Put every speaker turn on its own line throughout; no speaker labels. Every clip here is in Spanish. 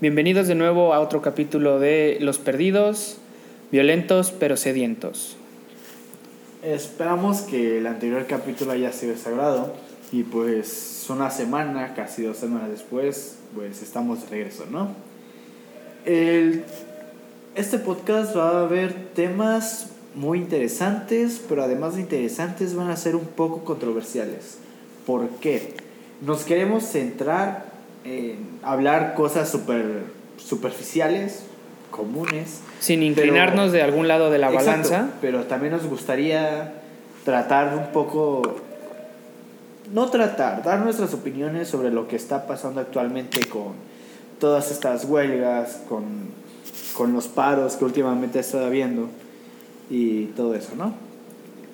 Bienvenidos de nuevo a otro capítulo de Los Perdidos, violentos pero sedientos.
Esperamos que el anterior capítulo haya sido sagrado y pues una semana, casi dos semanas después, pues estamos de regreso, ¿no? El, este podcast va a haber temas muy interesantes, pero además de interesantes van a ser un poco controversiales. ¿Por qué? Nos queremos centrar en hablar cosas super superficiales, comunes.
Sin inclinarnos de algún lado de la
Exacto,
balanza.
Pero también nos gustaría tratar un poco, no tratar, dar nuestras opiniones sobre lo que está pasando actualmente con todas estas huelgas, con, con los paros que últimamente he estado viendo y todo eso, ¿no?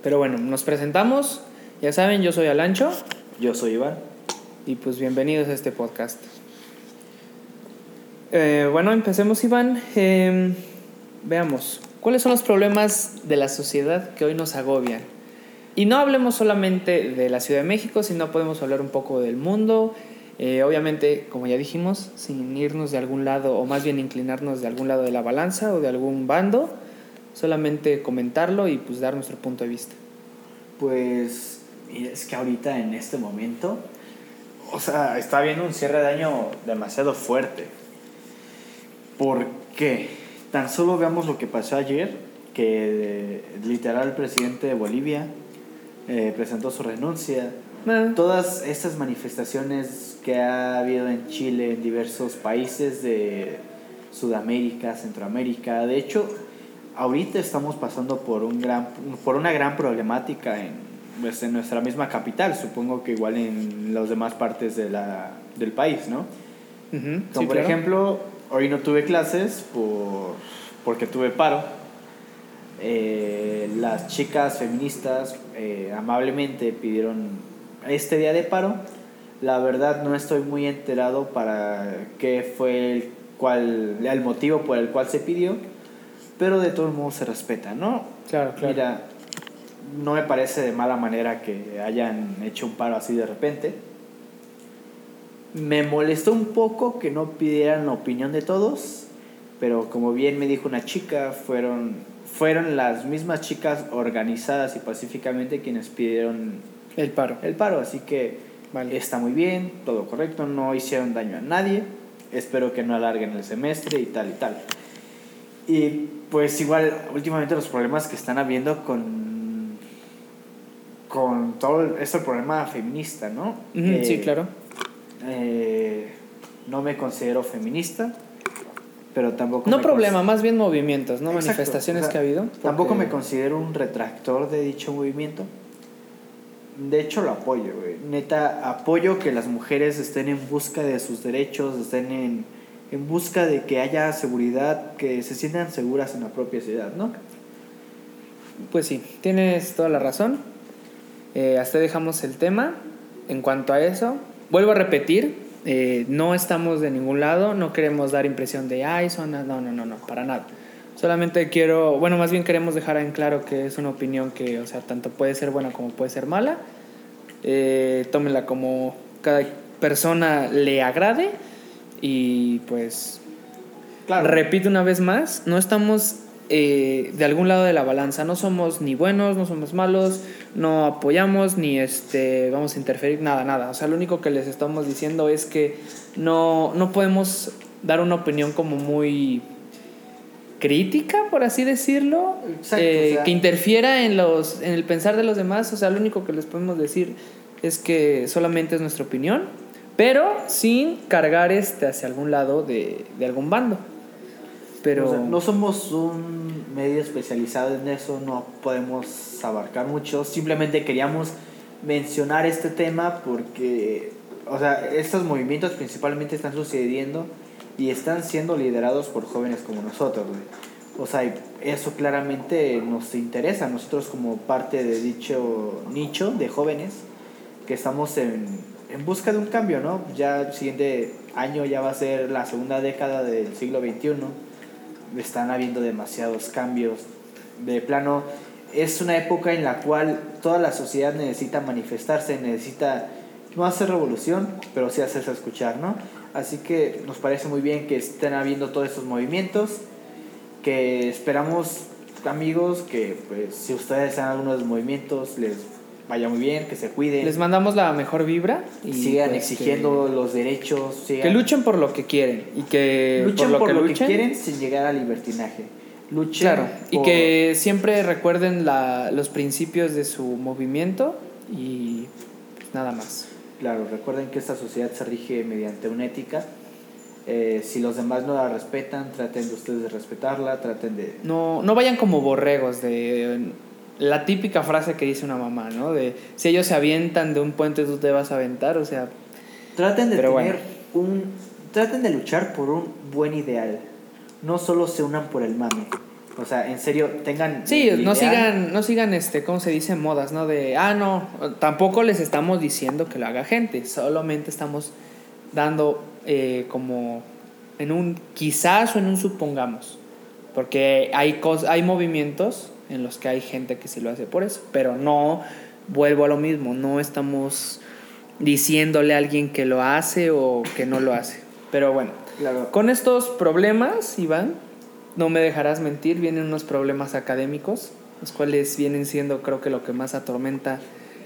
Pero bueno, nos presentamos. Ya saben, yo soy Alancho
Yo soy Iván.
Y pues bienvenidos a este podcast. Eh, bueno, empecemos Iván. Eh, veamos, ¿cuáles son los problemas de la sociedad que hoy nos agobian? Y no hablemos solamente de la Ciudad de México, sino podemos hablar un poco del mundo. Eh, obviamente, como ya dijimos, sin irnos de algún lado, o más bien inclinarnos de algún lado de la balanza o de algún bando, solamente comentarlo y pues dar nuestro punto de vista.
Pues es que ahorita en este momento, o sea, está habiendo un cierre de año demasiado fuerte. ¿Por qué? Tan solo veamos lo que pasó ayer, que eh, literal el presidente de Bolivia eh, presentó su renuncia.
Ah,
Todas estas manifestaciones que ha habido en Chile, en diversos países de Sudamérica, Centroamérica, de hecho, ahorita estamos pasando por, un gran, por una gran problemática en, pues, en nuestra misma capital, supongo que igual en las demás partes de la, del país, ¿no?
ujú,
Como
sí,
por
claro.
ejemplo, hoy no tuve clases por, porque tuve paro. Eh, las chicas feministas eh, amablemente pidieron este día de paro. La verdad no estoy muy enterado para qué fue el, cual, el motivo por el cual se pidió, pero de todos modos se respeta, ¿no?
Claro, claro.
Mira, no me parece de mala manera que hayan hecho un paro así de repente. Me molestó un poco que no pidieran la opinión de todos, pero como bien me dijo una chica, fueron, fueron las mismas chicas organizadas y pacíficamente quienes pidieron
El paro.
el paro, así que
Vale.
está muy bien, todo correcto, no hicieron daño a nadie, espero que no alarguen el semestre y tal y tal. Y pues igual, últimamente los problemas que están habiendo con, con todo este problema feminista, ¿no?
Ujú,
Eh,
sí, claro.
eh, no me considero feminista, pero tampoco...
No problema, más bien movimientos, ¿no?
Exacto,
Manifestaciones
o sea,
que ha habido.
Tampoco me considero un retractor de dicho movimiento. De hecho, lo apoyo, güey. Neta, apoyo que las mujeres estén en busca de sus derechos, estén en, en busca de que haya seguridad, que se sientan seguras en la propia ciudad, ¿no?
Pues sí, tienes toda la razón. Eh, hasta dejamos el tema. En cuanto a eso, vuelvo a repetir, eh, no estamos de ningún lado, no queremos dar impresión de, ay, son... No, no, no, no, para nada. Solamente quiero, bueno, más bien queremos dejar en claro que es una opinión que, o sea, tanto puede ser buena como puede ser mala. Eh, tómenla como cada persona le agrade y pues Repito una vez más, no estamos eh, de algún lado de la balanza, no somos ni buenos, no somos malos, no apoyamos ni este vamos a interferir, nada, nada. O sea, lo único que les estamos diciendo es que no, no podemos dar una opinión como muy crítica, por así decirlo,
Exacto,
eh,
o sea-
que interfiera en, los, en el pensar de los demás. O sea, lo único que les podemos decir es que solamente es nuestra opinión, pero sin cargar este hacia algún lado de, de algún bando. Pero
no somos un medio especializado en eso, no podemos abarcar mucho. Simplemente queríamos mencionar este tema porque, o sea, estos movimientos principalmente están sucediendo y están siendo liderados por jóvenes como nosotros, güey. O sea, eso claramente nos interesa, nosotros como parte de dicho nicho de jóvenes que estamos en, en busca de un cambio, ¿no? Ya el siguiente año ya va a ser la segunda década del siglo XXI están habiendo demasiados cambios. De plano, es una época en la cual toda la sociedad necesita manifestarse, necesita no hacer revolución, pero sí hacerse escuchar, ¿no? Así que nos parece muy bien que estén habiendo todos estos movimientos, que esperamos amigos que pues si ustedes hacen algunos movimientos les vaya muy bien, que se cuiden.
Les mandamos la mejor vibra
y sigan pues, exigiendo los derechos.
Que luchen por lo que quieren y que
luchen por lo, que, quieren sin llegar al libertinaje. Luchen
claro, y que siempre recuerden la, los principios de su movimiento y pues, nada más.
Claro, recuerden que esta sociedad se rige mediante una ética. Eh, si los demás no la respetan, traten de ustedes de respetarla, traten de...
No, no vayan como borregos de la típica frase que dice una mamá, ¿no? De si ellos se avientan de un puente, tú te vas a aventar, o sea.
Traten de tener un. Traten de luchar por un buen ideal. No solo se unan por el mame. O sea, en serio, tengan.
Sí, no sigan, no sigan este, ¿cómo se dice? Modas, ¿no? De, ah, no, tampoco les estamos diciendo que lo haga gente, solamente estamos dando eh, como en un quizás o en un supongamos. Porque hay, hay movimientos en los que hay gente que sí lo hace por eso, pero no vuelvo a lo mismo, no estamos diciéndole a alguien que lo hace o que no lo hace. Pero bueno, con estos problemas, Iván, no me dejarás mentir, vienen unos problemas académicos, los cuales vienen siendo creo que lo que más atormenta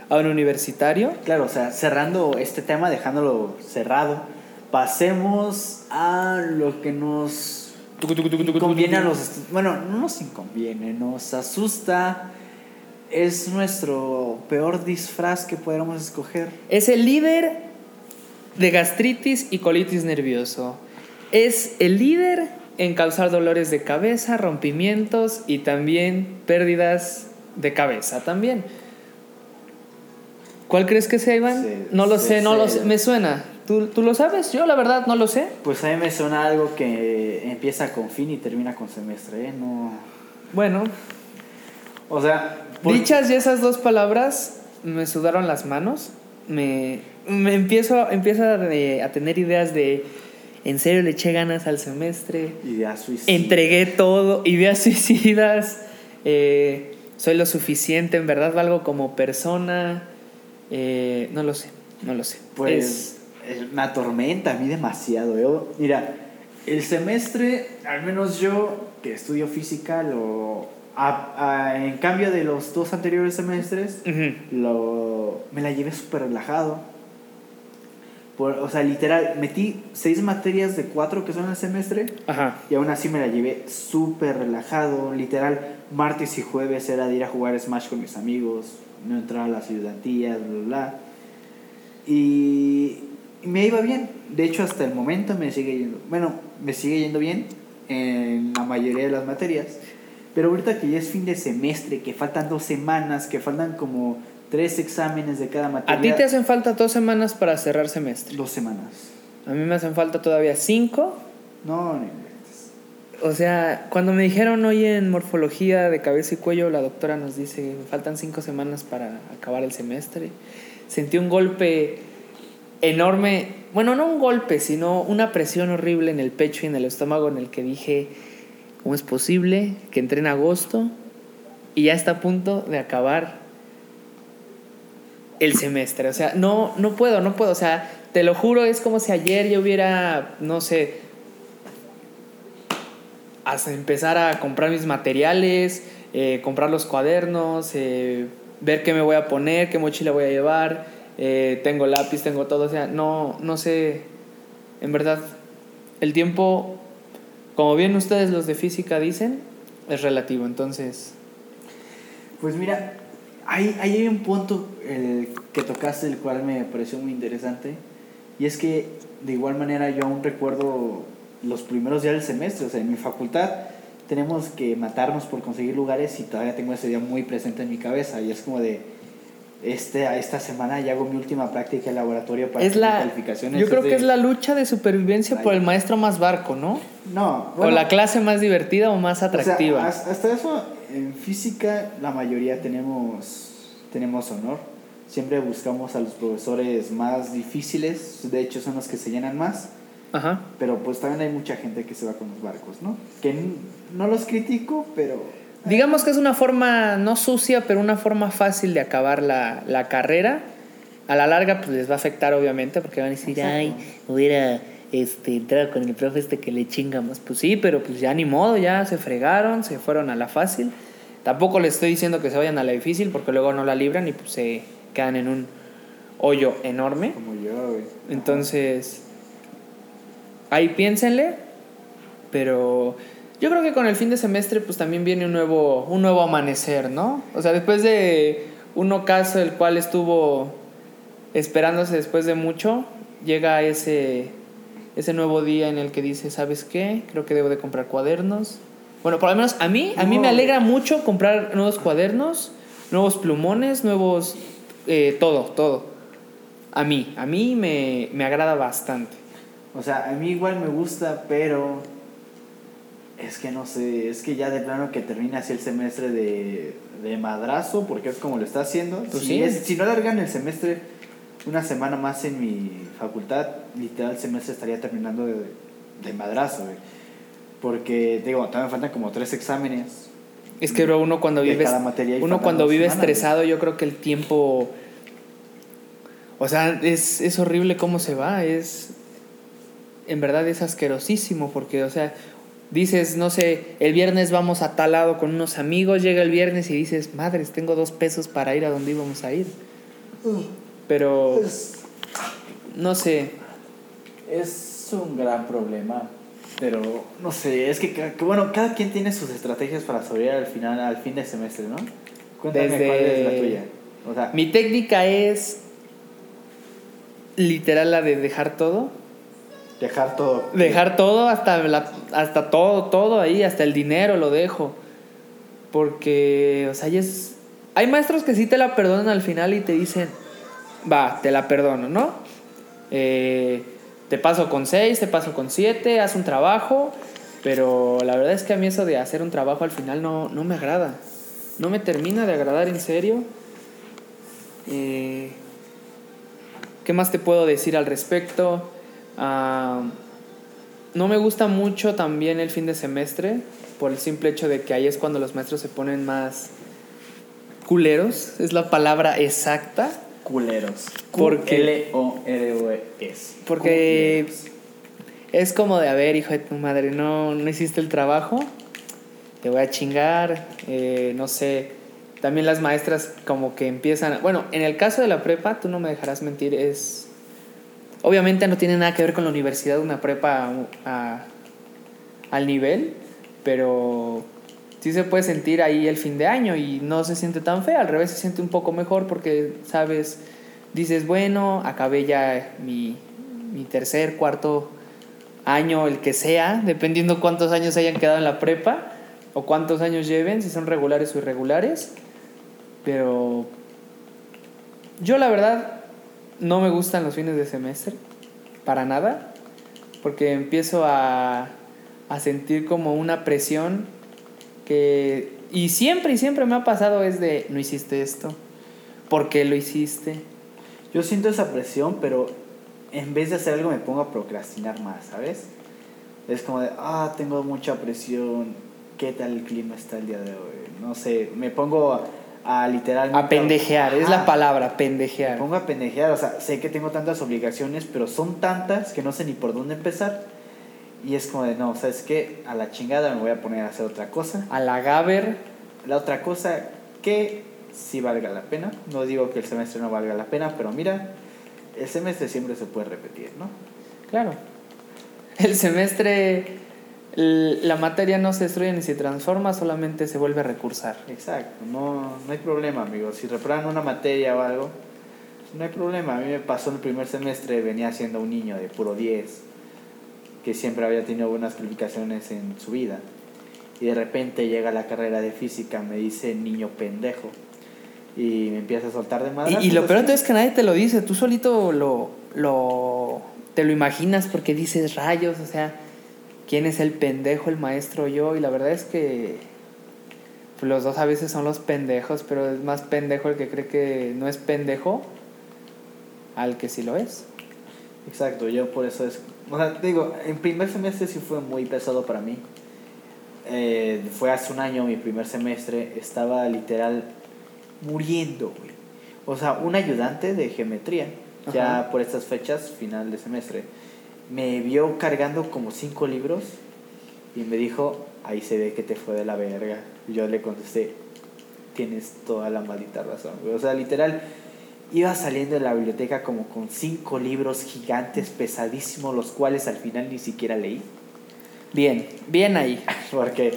a un universitario.
Claro, o sea, cerrando este tema, dejándolo cerrado, pasemos a lo que nos conviene a los bueno no nos inconviene nos asusta es nuestro peor disfraz que podríamos escoger
es el líder de gastritis y colitis nervioso es el líder en causar dolores de cabeza rompimientos y también pérdidas de cabeza también ¿Cuál crees que sea, Iván? no lo sé, no lo sé. Me suena. ¿Tú, ¿Tú, lo sabes? Yo la verdad no lo sé.
Pues a mí me suena algo que empieza con fin y termina con semestre, ¿eh? No...
Bueno.
O sea...
Dichas y esas dos palabras me sudaron las manos. Me, me empiezo, empiezo a, a tener ideas de... En serio le eché ganas al semestre.
Ideas suicidas.
Entregué todo. Ideas suicidas. Eh, soy lo suficiente. En verdad valgo como persona. Eh, no lo sé. No lo sé.
Pues me atormenta a mí demasiado. ¿eh? Mira, el semestre, al menos yo que estudio física, lo en cambio de los dos anteriores semestres, lo, me la llevé súper relajado. o sea, literal, metí seis materias de cuatro que son el semestre y aún así me la llevé súper relajado. Literal, martes y jueves era de ir a jugar Smash con mis amigos, no entrar a las ayudantías, bla, bla. Y me iba bien. De hecho, hasta el momento me sigue yendo. Bueno, me sigue yendo bien en la mayoría de las materias. Pero ahorita que ya es fin de semestre, que faltan dos semanas, que faltan como tres exámenes de cada materia.
¿A ti te hacen falta dos semanas para cerrar semestre?
Dos semanas.
A mí me hacen falta todavía cinco.
No, no
O sea, cuando me dijeron hoy en morfología de cabeza y cuello, la doctora nos dice que faltan cinco semanas para acabar el semestre. Sentí un golpe enorme, bueno, no un golpe, sino una presión horrible en el pecho y en el estómago en el que dije, ¿cómo es posible que entre en agosto y ya está a punto de acabar el semestre? O sea, no, no puedo, no puedo, o sea, te lo juro, es como si ayer yo hubiera, no sé, hasta empezar a comprar mis materiales, eh, comprar los cuadernos, eh, ver qué me voy a poner, qué mochila voy a llevar eh, tengo lápiz, tengo todo, o sea, no, no sé, en verdad, el tiempo, como bien ustedes los de física dicen, es relativo, entonces...
Pues mira, hay, un punto el que tocaste, el cual me pareció muy interesante, y es que de igual manera yo aún recuerdo los primeros días del semestre, o sea, en mi facultad tenemos que matarnos por conseguir lugares y todavía tengo ese día muy presente en mi cabeza, y es como de este, esta semana ya hago mi última práctica de laboratorio para
es la, calificaciones. Yo creo que es la lucha de supervivencia por el maestro más barco, ¿no?
No.
o la clase más divertida o más atractiva.
hasta eso, en física, la mayoría tenemos, tenemos honor. Siempre buscamos a los profesores más difíciles, de hecho son los que se llenan más.
Ajá.
Pero pues también hay mucha gente que se va con los barcos, ¿no? Que no los critico, pero
Digamos que es una forma no sucia, pero una forma fácil de acabar la, la carrera. A la larga, pues les va a afectar, obviamente, porque van a decir, ay, hubiera este, entrar con el profe este que le chingamos. Pues sí, pero pues ya ni modo, ya se fregaron, se fueron a la fácil. Tampoco les estoy diciendo que se vayan a la difícil porque luego no la libran y pues se quedan en un hoyo enorme.
Como yo, güey.
Entonces, ahí piénsenle, pero yo creo que con el fin de semestre pues también viene un nuevo, un nuevo amanecer, ¿no? O sea, después de un ocaso el cual estuvo esperándose después de mucho, llega ese, ese nuevo día en el que dice, ¿sabes qué? Creo que debo de comprar cuadernos. Bueno, por lo menos a mí, a mí me alegra mucho comprar nuevos cuadernos, nuevos plumones, nuevos... eh, todo, todo. A mí, a mí me, me agrada bastante.
O sea, a mí igual me gusta, pero es que no sé, es que ya de plano que termine así el semestre de, de madrazo, porque es como lo está haciendo.
Pues
si,
sí.
es- si no alargan el semestre una semana más en mi facultad, literal el semestre estaría terminando de, de madrazo, güey. Porque, digo, todavía me faltan como tres exámenes.
Es que bro, uno cuando vive uno cuando vive
semanas,
estresado, yo creo que el tiempo o sea, es, es horrible cómo se va, es en verdad es asquerosísimo porque o sea, dices, no sé, el viernes vamos a tal lado con unos amigos, llega el viernes y dices, "Madres, tengo dos pesos para ir a donde íbamos a ir." Pero no sé,
es un gran problema. Pero, no sé, es que, bueno, cada quien tiene sus estrategias para sobrevivir al final, al fin de semestre, ¿no? Cuéntame
Desde-
cuál es la tuya. O sea,
mi técnica es literal la de dejar todo
dejar todo.
Dejar todo hasta, la- hasta todo, todo ahí, hasta el dinero lo dejo. Porque, o sea, es... Hay maestros que sí te la perdonan al final y te dicen, va, te la perdono, ¿no? Eh, te paso con seis, te paso con siete, haz un trabajo, pero la verdad es que a mí eso de hacer un trabajo al final no, no me agrada. No me termina de agradar en serio. Eh, ¿Qué más te puedo decir al respecto? Ah, no me gusta mucho también el fin de semestre por el simple hecho de que ahí es cuando los maestros se ponen más culeros, es la palabra exacta,
Culeros.
Porque-
L-O-R-O-S.
porque es como de, a ver, hijo de tu madre, no, no hiciste el trabajo, te voy a chingar, eh, no sé. También las maestras como que empiezan, bueno, en el caso de la prepa, tú no me dejarás mentir, es... Obviamente no tiene nada que ver con la universidad, una prepa a- al nivel, pero sí se puede sentir ahí el fin de año y no se siente tan feo, al revés se siente un poco mejor porque, sabes, dices, bueno, acabé ya mi, mi tercer, cuarto año, el que sea, dependiendo cuántos años hayan quedado en la prepa o cuántos años lleven, si son regulares o irregulares, pero yo la verdad no me gustan los fines de semestre, para nada, porque empiezo a, a sentir como una presión que... Y siempre y siempre me ha pasado es de, no hiciste esto, ¿por qué lo hiciste?
Yo siento esa presión, pero en vez de hacer algo me pongo a procrastinar más, ¿sabes? Es como de, ah, tengo mucha presión, ¿qué tal el clima está el día de hoy? No sé, me pongo a, literalmente...
A pendejear, es la palabra,
Me
pendejear.
pongo a pendejear, o sea, sé que tengo tantas obligaciones, pero son tantas que no sé ni por dónde empezar. Y es como de, no, ¿sabes qué? A la chingada me voy a poner a hacer otra cosa.
A la Gaber,
La otra cosa que sí valga la pena, no digo que el semestre no valga la pena, pero mira, el semestre siempre se puede repetir, ¿no?
claro. El semestre, la materia no se destruye ni se transforma, solamente se vuelve a recursar.
Exacto, no, no hay problema, amigos. Si reprueban una materia o algo, no hay problema. A mí me pasó en el primer semestre, venía siendo un niño de puro 10, que siempre había tenido buenas calificaciones en su vida. Y de repente llega la carrera de física, me dice niño pendejo. Y me empieza a soltar de madre.
Y, y lo peor es que nadie te lo dice, tú solito lo, lo, te lo imaginas porque dices rayos, o sea, ¿quién es el pendejo, el maestro o yo? Y la verdad es que pues, los dos a veces son los pendejos, pero es más pendejo el que cree que no es pendejo al que sí lo es.
Exacto, yo por eso es... O sea, digo, en primer semestre sí fue muy pesado para mí. Eh, fue hace un año mi primer semestre, estaba literal muriendo, güey. O sea, un ayudante de geometría, ya por estas fechas, final de semestre, me vio cargando como cinco libros y me dijo, ahí se ve que te fue de la verga. Y yo le contesté, tienes toda la maldita razón. O sea, literal, iba saliendo de la biblioteca como con cinco libros gigantes, pesadísimos, los cuales al final ni siquiera leí.
Bien, bien ahí.
Porque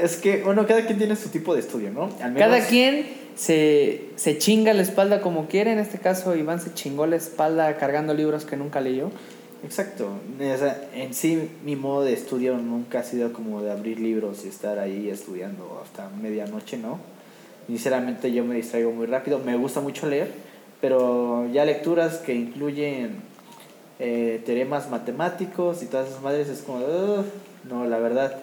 es que, bueno, cada quien tiene su tipo de estudio, ¿no?
Cada quien se, se chinga la espalda como quiere. En este caso, Iván se chingó la espalda cargando libros que nunca leyó.
Exacto. O sea, en sí, mi modo de estudio nunca ha sido como de abrir libros y estar ahí estudiando hasta medianoche, ¿no? Sinceramente, yo me distraigo muy rápido. Me gusta mucho leer, pero ya lecturas que incluyen eh, teoremas matemáticos y todas esas madres es como, no, la verdad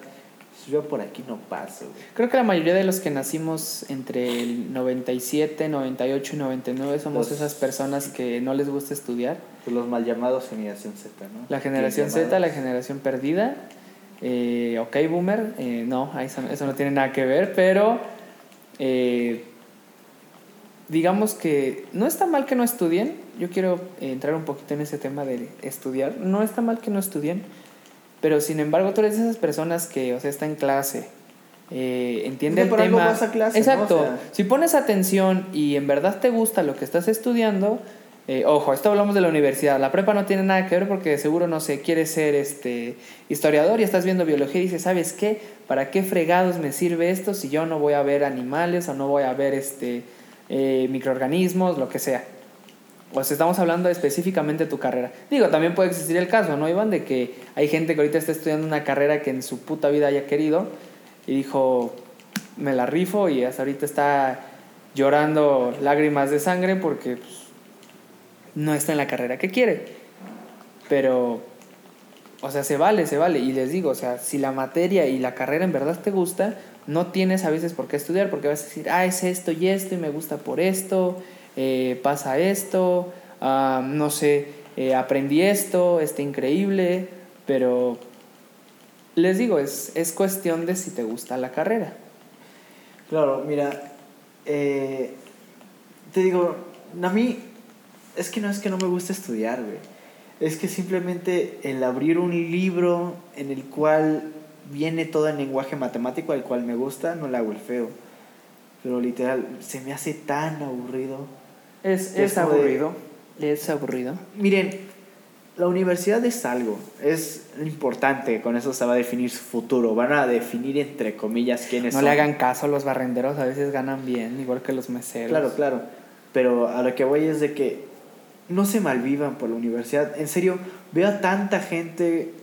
yo por aquí no paso.
Creo que la mayoría de los que nacimos entre el 97, 98 y 99 somos esas personas que no les gusta estudiar.
Pues los mal llamados generación Z, ¿no?
La generación Z, la generación perdida. Eh, ok, boomer, eh, no, eso, eso, no tiene nada que ver, pero eh, digamos que no está mal que no estudien. Yo quiero entrar un poquito en ese tema de estudiar. No está mal que no estudien pero sin embargo, tú eres de esas personas que, o sea, está en clase, eh, entiende el tema. Exacto. Si pones atención y en verdad te gusta lo que estás estudiando, eh, ojo, esto hablamos de la universidad. La prepa no tiene nada que ver porque seguro, no sé, quieres ser este historiador y estás viendo biología y dices, ¿sabes qué? ¿Para qué fregados me sirve esto si yo no voy a ver animales o no voy a ver este, eh, microorganismos, lo que sea? pues estamos hablando específicamente de tu carrera. Digo, también puede existir el caso, ¿no, Iván? De que hay gente que ahorita está estudiando una carrera que en su puta vida haya querido y dijo, me la rifo y hasta ahorita está llorando lágrimas de sangre porque pues, no está en la carrera que quiere. Pero, o sea, se vale, se vale. Y les digo, o sea, si la materia y la carrera en verdad te gusta, no tienes a veces por qué estudiar porque vas a decir, ah, es esto y esto y me gusta por esto eh, pasa esto, ah, no sé, eh, aprendí esto, está increíble, pero les digo, es, es cuestión de si te gusta la carrera.
Claro, mira, eh, te digo, a mí es que no es que no me guste estudiar, güey. Es que simplemente el abrir un libro en el cual viene todo el lenguaje matemático al cual me gusta, no le hago el feo. Pero literal, se me hace tan aburrido
es, es aburrido. Es aburrido.
Miren, la universidad es algo, es importante, con eso se va a definir su futuro, van a definir entre comillas quiénes
son. No le hagan caso a los barrenderos, a veces ganan bien, igual que los meseros.
Claro, claro, pero a lo que voy es de que no se malvivan por la universidad, en serio, veo a tanta gente,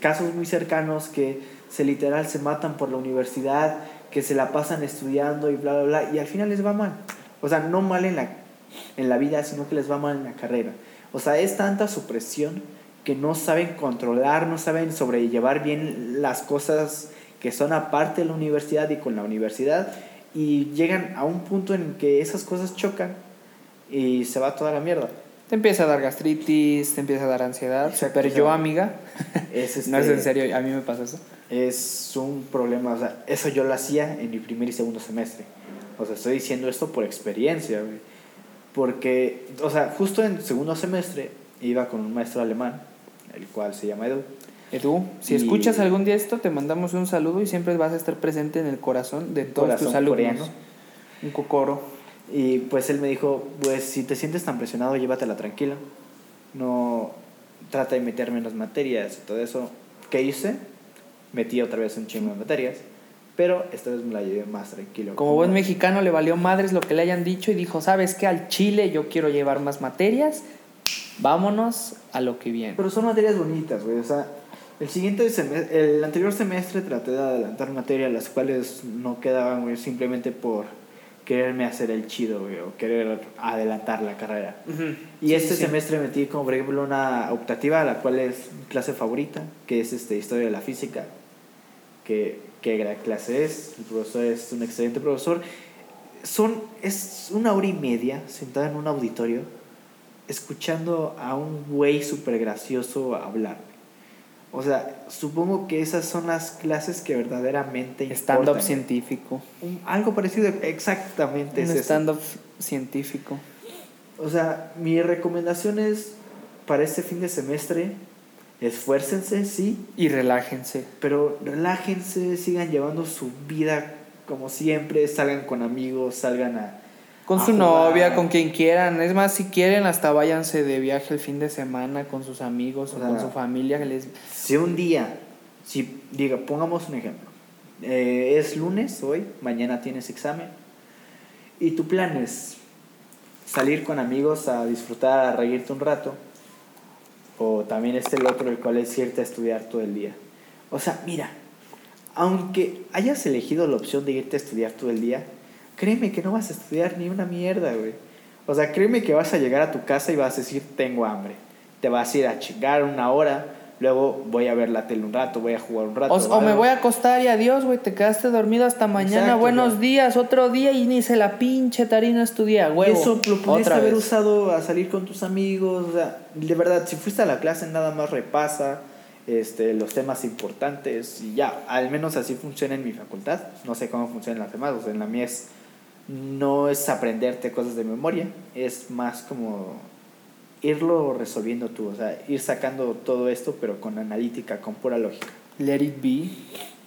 casos muy cercanos que se literal se matan por la universidad, que se la pasan estudiando y bla, bla, bla, y al final les va mal. O sea, no mal en la en la vida, sino que les va mal en la carrera. O sea, es tanta su presión que no saben controlar, no saben sobrellevar bien las cosas que son aparte de la universidad y con la universidad y llegan a un punto en que esas cosas chocan y se va toda la mierda.
Te empieza a dar gastritis, te empieza a dar ansiedad. pero yo, amiga, es no es en este, serio, a mí me pasa eso.
Es un problema, o sea, eso yo lo hacía en mi primer y segundo semestre. O sea, estoy diciendo esto por experiencia, güey. Porque, o sea, justo en segundo semestre iba con un maestro alemán, el cual se llama Edu.
Edu, si escuchas algún día esto, te mandamos un saludo y siempre vas a estar presente en el corazón de todos tus alumnos. Un cocoro.
Y pues él me dijo, pues si te sientes tan presionado, llévatela tranquila. No trata de meterme en las materias y todo eso. ¿Qué hice? Metí otra vez un chingo de materias pero esta vez me la llevé más tranquilo.
Como buen mexicano le valió madres lo que le hayan dicho y dijo, ¿sabes qué? Al Chile yo quiero llevar más materias, vámonos a lo que viene.
Pero son materias bonitas, güey, o sea, el siguiente semestre, el anterior semestre traté de adelantar materias las cuales no quedaban, güey, simplemente por quererme hacer el chido, güey, o querer adelantar la carrera. Y este semestre metí como, por ejemplo, una optativa, la cual es mi clase favorita, que es este, Historia de la Física, que qué gran clase es, el profesor es un excelente profesor. Son, es una hora y media sentada en un auditorio escuchando a un güey súper gracioso hablar. O sea, supongo que esas son las clases que verdaderamente
Stand-up científico.
algo parecido, exactamente.
Un stand-up científico.
O sea, mi recomendación es para este fin de semestre esfuércense, sí,
Y relájense.
pero relájense, sigan llevando su vida como siempre, salgan con amigos, salgan a...
Con su
jugar.
novia, con quien quieran. Es más, si quieren, hasta váyanse de viaje el fin de semana con sus amigos o,
O sea,
con su familia. Que les...
Si un día, si diga, pongamos un ejemplo, eh, es lunes hoy, mañana tienes examen, y tu plan es salir con amigos a disfrutar, a reírte un rato, o también este el otro, el cual es irte a estudiar todo el día. O sea, mira, aunque hayas elegido la opción de irte a estudiar todo el día, créeme que no vas a estudiar ni una mierda, güey. O sea, créeme que vas a llegar a tu casa y vas a decir, tengo hambre. Te vas a ir a chingar una hora, luego voy a ver la tele un rato, voy a jugar un rato.
O, o me voy a acostar y adiós, güey. Te quedaste dormido hasta mañana.
Exacto,
Buenos días, otro día y ni se la pinche tarina estudia,
Y
huevo.
eso lo pudiste haber
vez.
usado a salir con tus amigos. O sea, de verdad, si fuiste a la clase, nada más repasa este, los temas importantes y ya. Al menos así funciona en mi facultad. No sé cómo funciona en las demás. O sea, en la mía es, no es aprenderte cosas de memoria, es más como irlo resolviendo tú. O sea, ir sacando todo esto, pero con analítica, con pura lógica.
Let it be.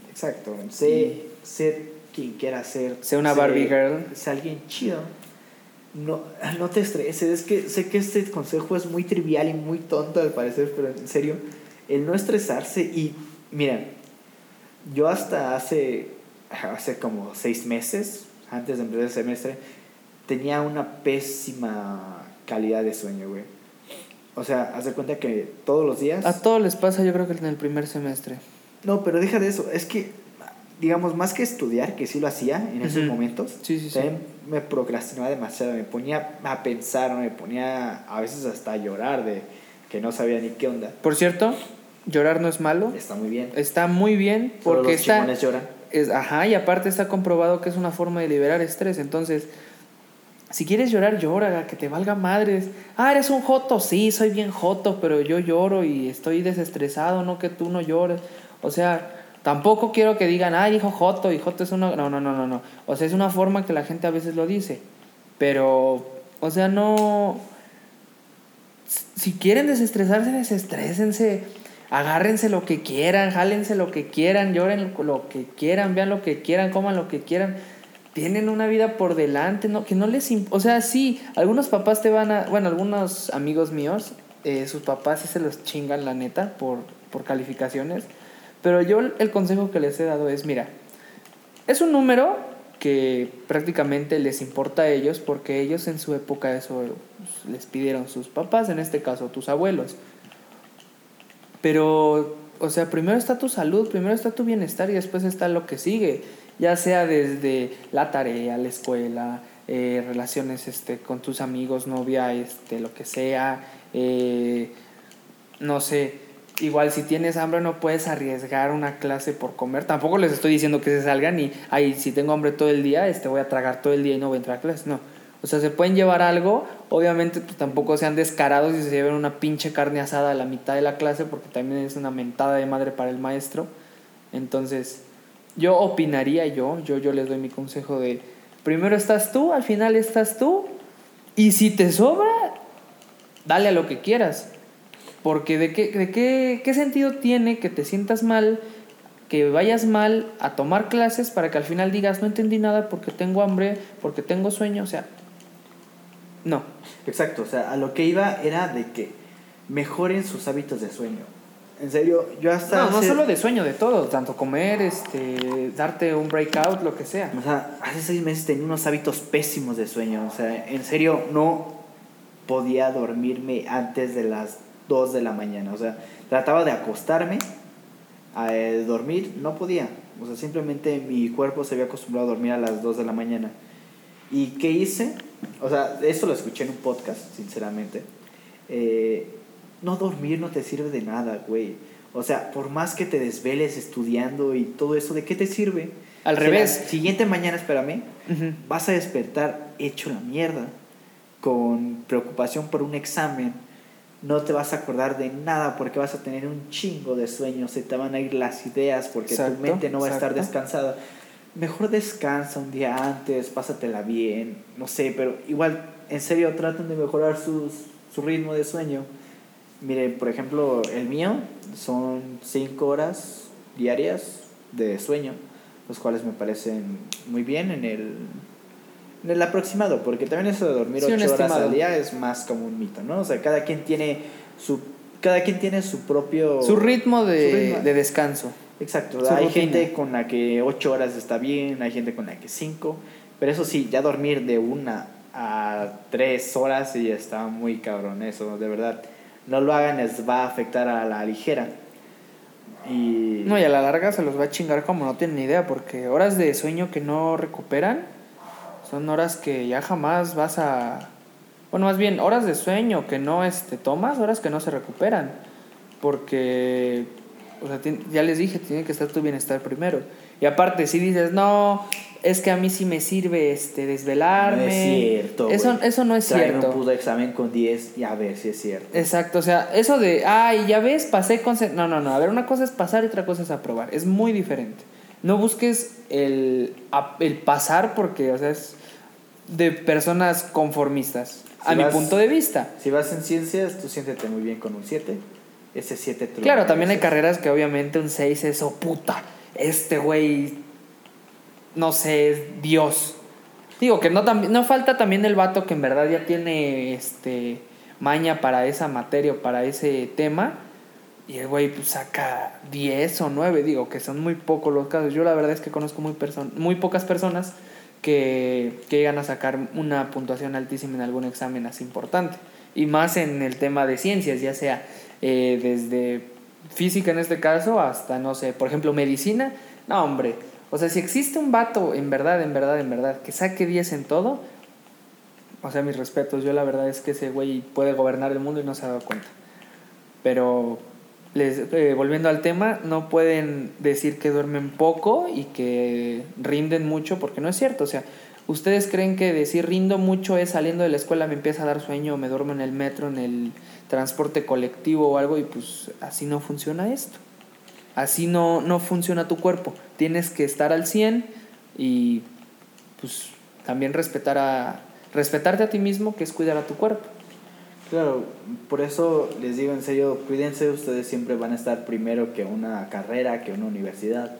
Exacto. Sé, sé quien quiera ser.
Sé una
sé-
Barbie girl.
Sé alguien chido. No, no te estreses. Es que sé que este consejo es muy trivial y muy tonto al parecer, pero en serio, el no estresarse y, miren, yo hasta hace, hace como seis meses, antes de empezar el semestre, tenía una pésima calidad de sueño, güey. O sea, haz de cuenta que todos los días...
A todos les pasa, yo creo que en el primer semestre.
No, pero deja de eso. Es que, digamos, más que estudiar, que sí lo hacía en esos
Ujú.
momentos,
Sí, sí, sí.
también me procrastinaba demasiado. Me ponía a pensar, me ponía a veces hasta a llorar de que no sabía ni qué onda.
Por cierto, llorar no es malo.
Está muy bien.
Está muy bien
Solo
porque
los
está.
lloran.
Es, ajá, y aparte está comprobado que es una forma de liberar estrés. Entonces, si quieres llorar, llora, que te valga madres. Ah, eres un joto, sí, soy bien joto, pero yo lloro y estoy desestresado, no que tú no llores. O sea, tampoco quiero que digan, ay, hijo joto, y joto es uno. No, no, no, no, no. O sea, es una forma que la gente a veces lo dice. Pero, o sea, no. Si quieren desestresarse, desestrésense. Agárrense lo que quieran, jálense lo que quieran, lloren lo que quieran, vean lo que quieran, coman lo que quieran. Tienen una vida por delante. Que no les... O sea, sí, algunos papás te van a... Bueno, algunos amigos míos, eh, sus papás sí se los chingan, la neta, por, por calificaciones. Pero yo el consejo que les he dado es, mira, es un número que prácticamente les importa a ellos porque ellos en su época eso les pidieron sus papás, en este caso tus abuelos. Pero, o sea, primero está tu salud, primero está tu bienestar y después está lo que sigue, ya sea desde la tarea, la escuela, eh, relaciones este, con tus amigos, novia, este, lo que sea, eh, no sé, igual si tienes hambre no puedes arriesgar una clase por comer, tampoco les estoy diciendo que se salgan y, ay, si tengo hambre todo el día, este, voy a tragar todo el día y no voy a entrar a clase, no. O sea, se pueden llevar algo, obviamente pues, tampoco sean descarados y se lleven una pinche carne asada a la mitad de la clase porque también es una mentada de madre para el maestro. Entonces, yo opinaría yo, yo, yo les doy mi consejo de, primero estás tú, al final estás tú, y si te sobra, dale a lo que quieras. Porque de qué, de qué, qué sentido tiene que te sientas mal, que vayas mal a tomar clases para que al final digas, no entendí nada porque tengo hambre, porque tengo sueño, o sea, no.
Exacto, o sea, a lo que iba era de que mejoren sus hábitos de sueño. En serio, yo hasta...
No, no
hace-
solo de sueño, de todo, tanto comer, este, darte un breakout, lo que sea.
O sea, hace seis meses tenía unos hábitos pésimos de sueño. O sea, en serio, no podía dormirme antes de las 2 de la mañana. O sea, trataba de acostarme a eh, dormir, no podía. O sea, simplemente mi cuerpo se había acostumbrado a dormir a las 2 de la mañana. ¿Y qué hice? O sea, esto lo escuché en un podcast, sinceramente. Eh, no dormir no te sirve de nada, güey. O sea, por más que te desveles estudiando y todo eso, ¿de qué te sirve?
Al revés.
Siguiente mañana, espérame,
Ujú.
vas a despertar hecho la mierda, con preocupación por un examen. No te vas a acordar de nada porque vas a tener un chingo de sueños, se te van a ir las ideas porque
Exacto,
tu mente no va a estar descansada. Mejor descansa un día antes, pásatela bien, no sé, pero igual, en serio, traten de mejorar sus, su ritmo de sueño. Mire, por ejemplo, el mío son 5 horas diarias de sueño, los cuales me parecen muy bien en el, en el aproximado, porque también eso de dormir
Sí, un
8 horas
estimado.
al día es más como un mito, ¿no? O sea, cada quien tiene su, cada quien tiene su propio...
Su ritmo de,
Su ritmo.
de descanso.
Exacto, hay
rutina.
gente con la que 8 horas está bien, hay gente con la que 5, pero eso sí, ya dormir de una a 3 horas y está muy cabrón eso, de verdad. No lo hagan, les va a afectar a la ligera. Y...
No, y a la larga se los va a chingar como no tienen ni idea, porque horas de sueño que no recuperan son horas que ya jamás vas a... Bueno, más bien, horas de sueño que no este, tomas, horas que no se recuperan. Porque, o sea, ya les dije, tiene que estar tu bienestar primero. Y aparte, si dices, no, es que a mí sí me sirve este, desvelarme.
No es cierto.
Eso, eso no es
Tráeme
cierto.
un puto examen con 10 y a ver si es cierto.
Exacto, o sea, eso de, ay, ya ves, pasé con... se-". No, no, no, a ver, una cosa es pasar y otra cosa es aprobar, es muy diferente. No busques el, el pasar porque, o sea, es de personas conformistas, a
Si
mi
vas-
punto de vista.
Si vas en ciencias, tú siéntete muy bien con un 7. Ese 7 te lo
Claro, también hay carreras que obviamente un 6 es, oh puta, este güey, no sé, es Dios. Digo que no, no falta también el vato que en verdad ya tiene este maña para esa materia o para ese tema. Y el güey pues, saca 10 o 9, digo que son muy pocos los casos. Yo la verdad es que conozco muy, muy pocas personas que, que llegan a sacar una puntuación altísima en algún examen así importante. Y más en el tema de ciencias, ya sea eh, desde física en este caso hasta, no sé, por ejemplo, medicina. No, hombre. O sea, si existe un vato, en verdad, en verdad, en verdad, que saque 10 en todo, o sea, mis respetos, yo la verdad es que ese güey puede gobernar el mundo y no se ha dado cuenta. Pero, les, eh, volviendo al tema, no pueden decir que duermen poco y que rinden mucho, porque no es cierto. O sea, ¿ustedes creen que decir rindo mucho es saliendo de la escuela me empieza a dar sueño, me duermo en el metro, en el transporte colectivo o algo? Y pues así no funciona esto. Así no, no funciona tu cuerpo. Tienes que estar al 100 y pues también respetar a, respetarte a ti mismo, que es cuidar a tu cuerpo.
Claro, por eso les digo en serio, cuídense, ustedes siempre van a estar primero que una carrera, que una universidad.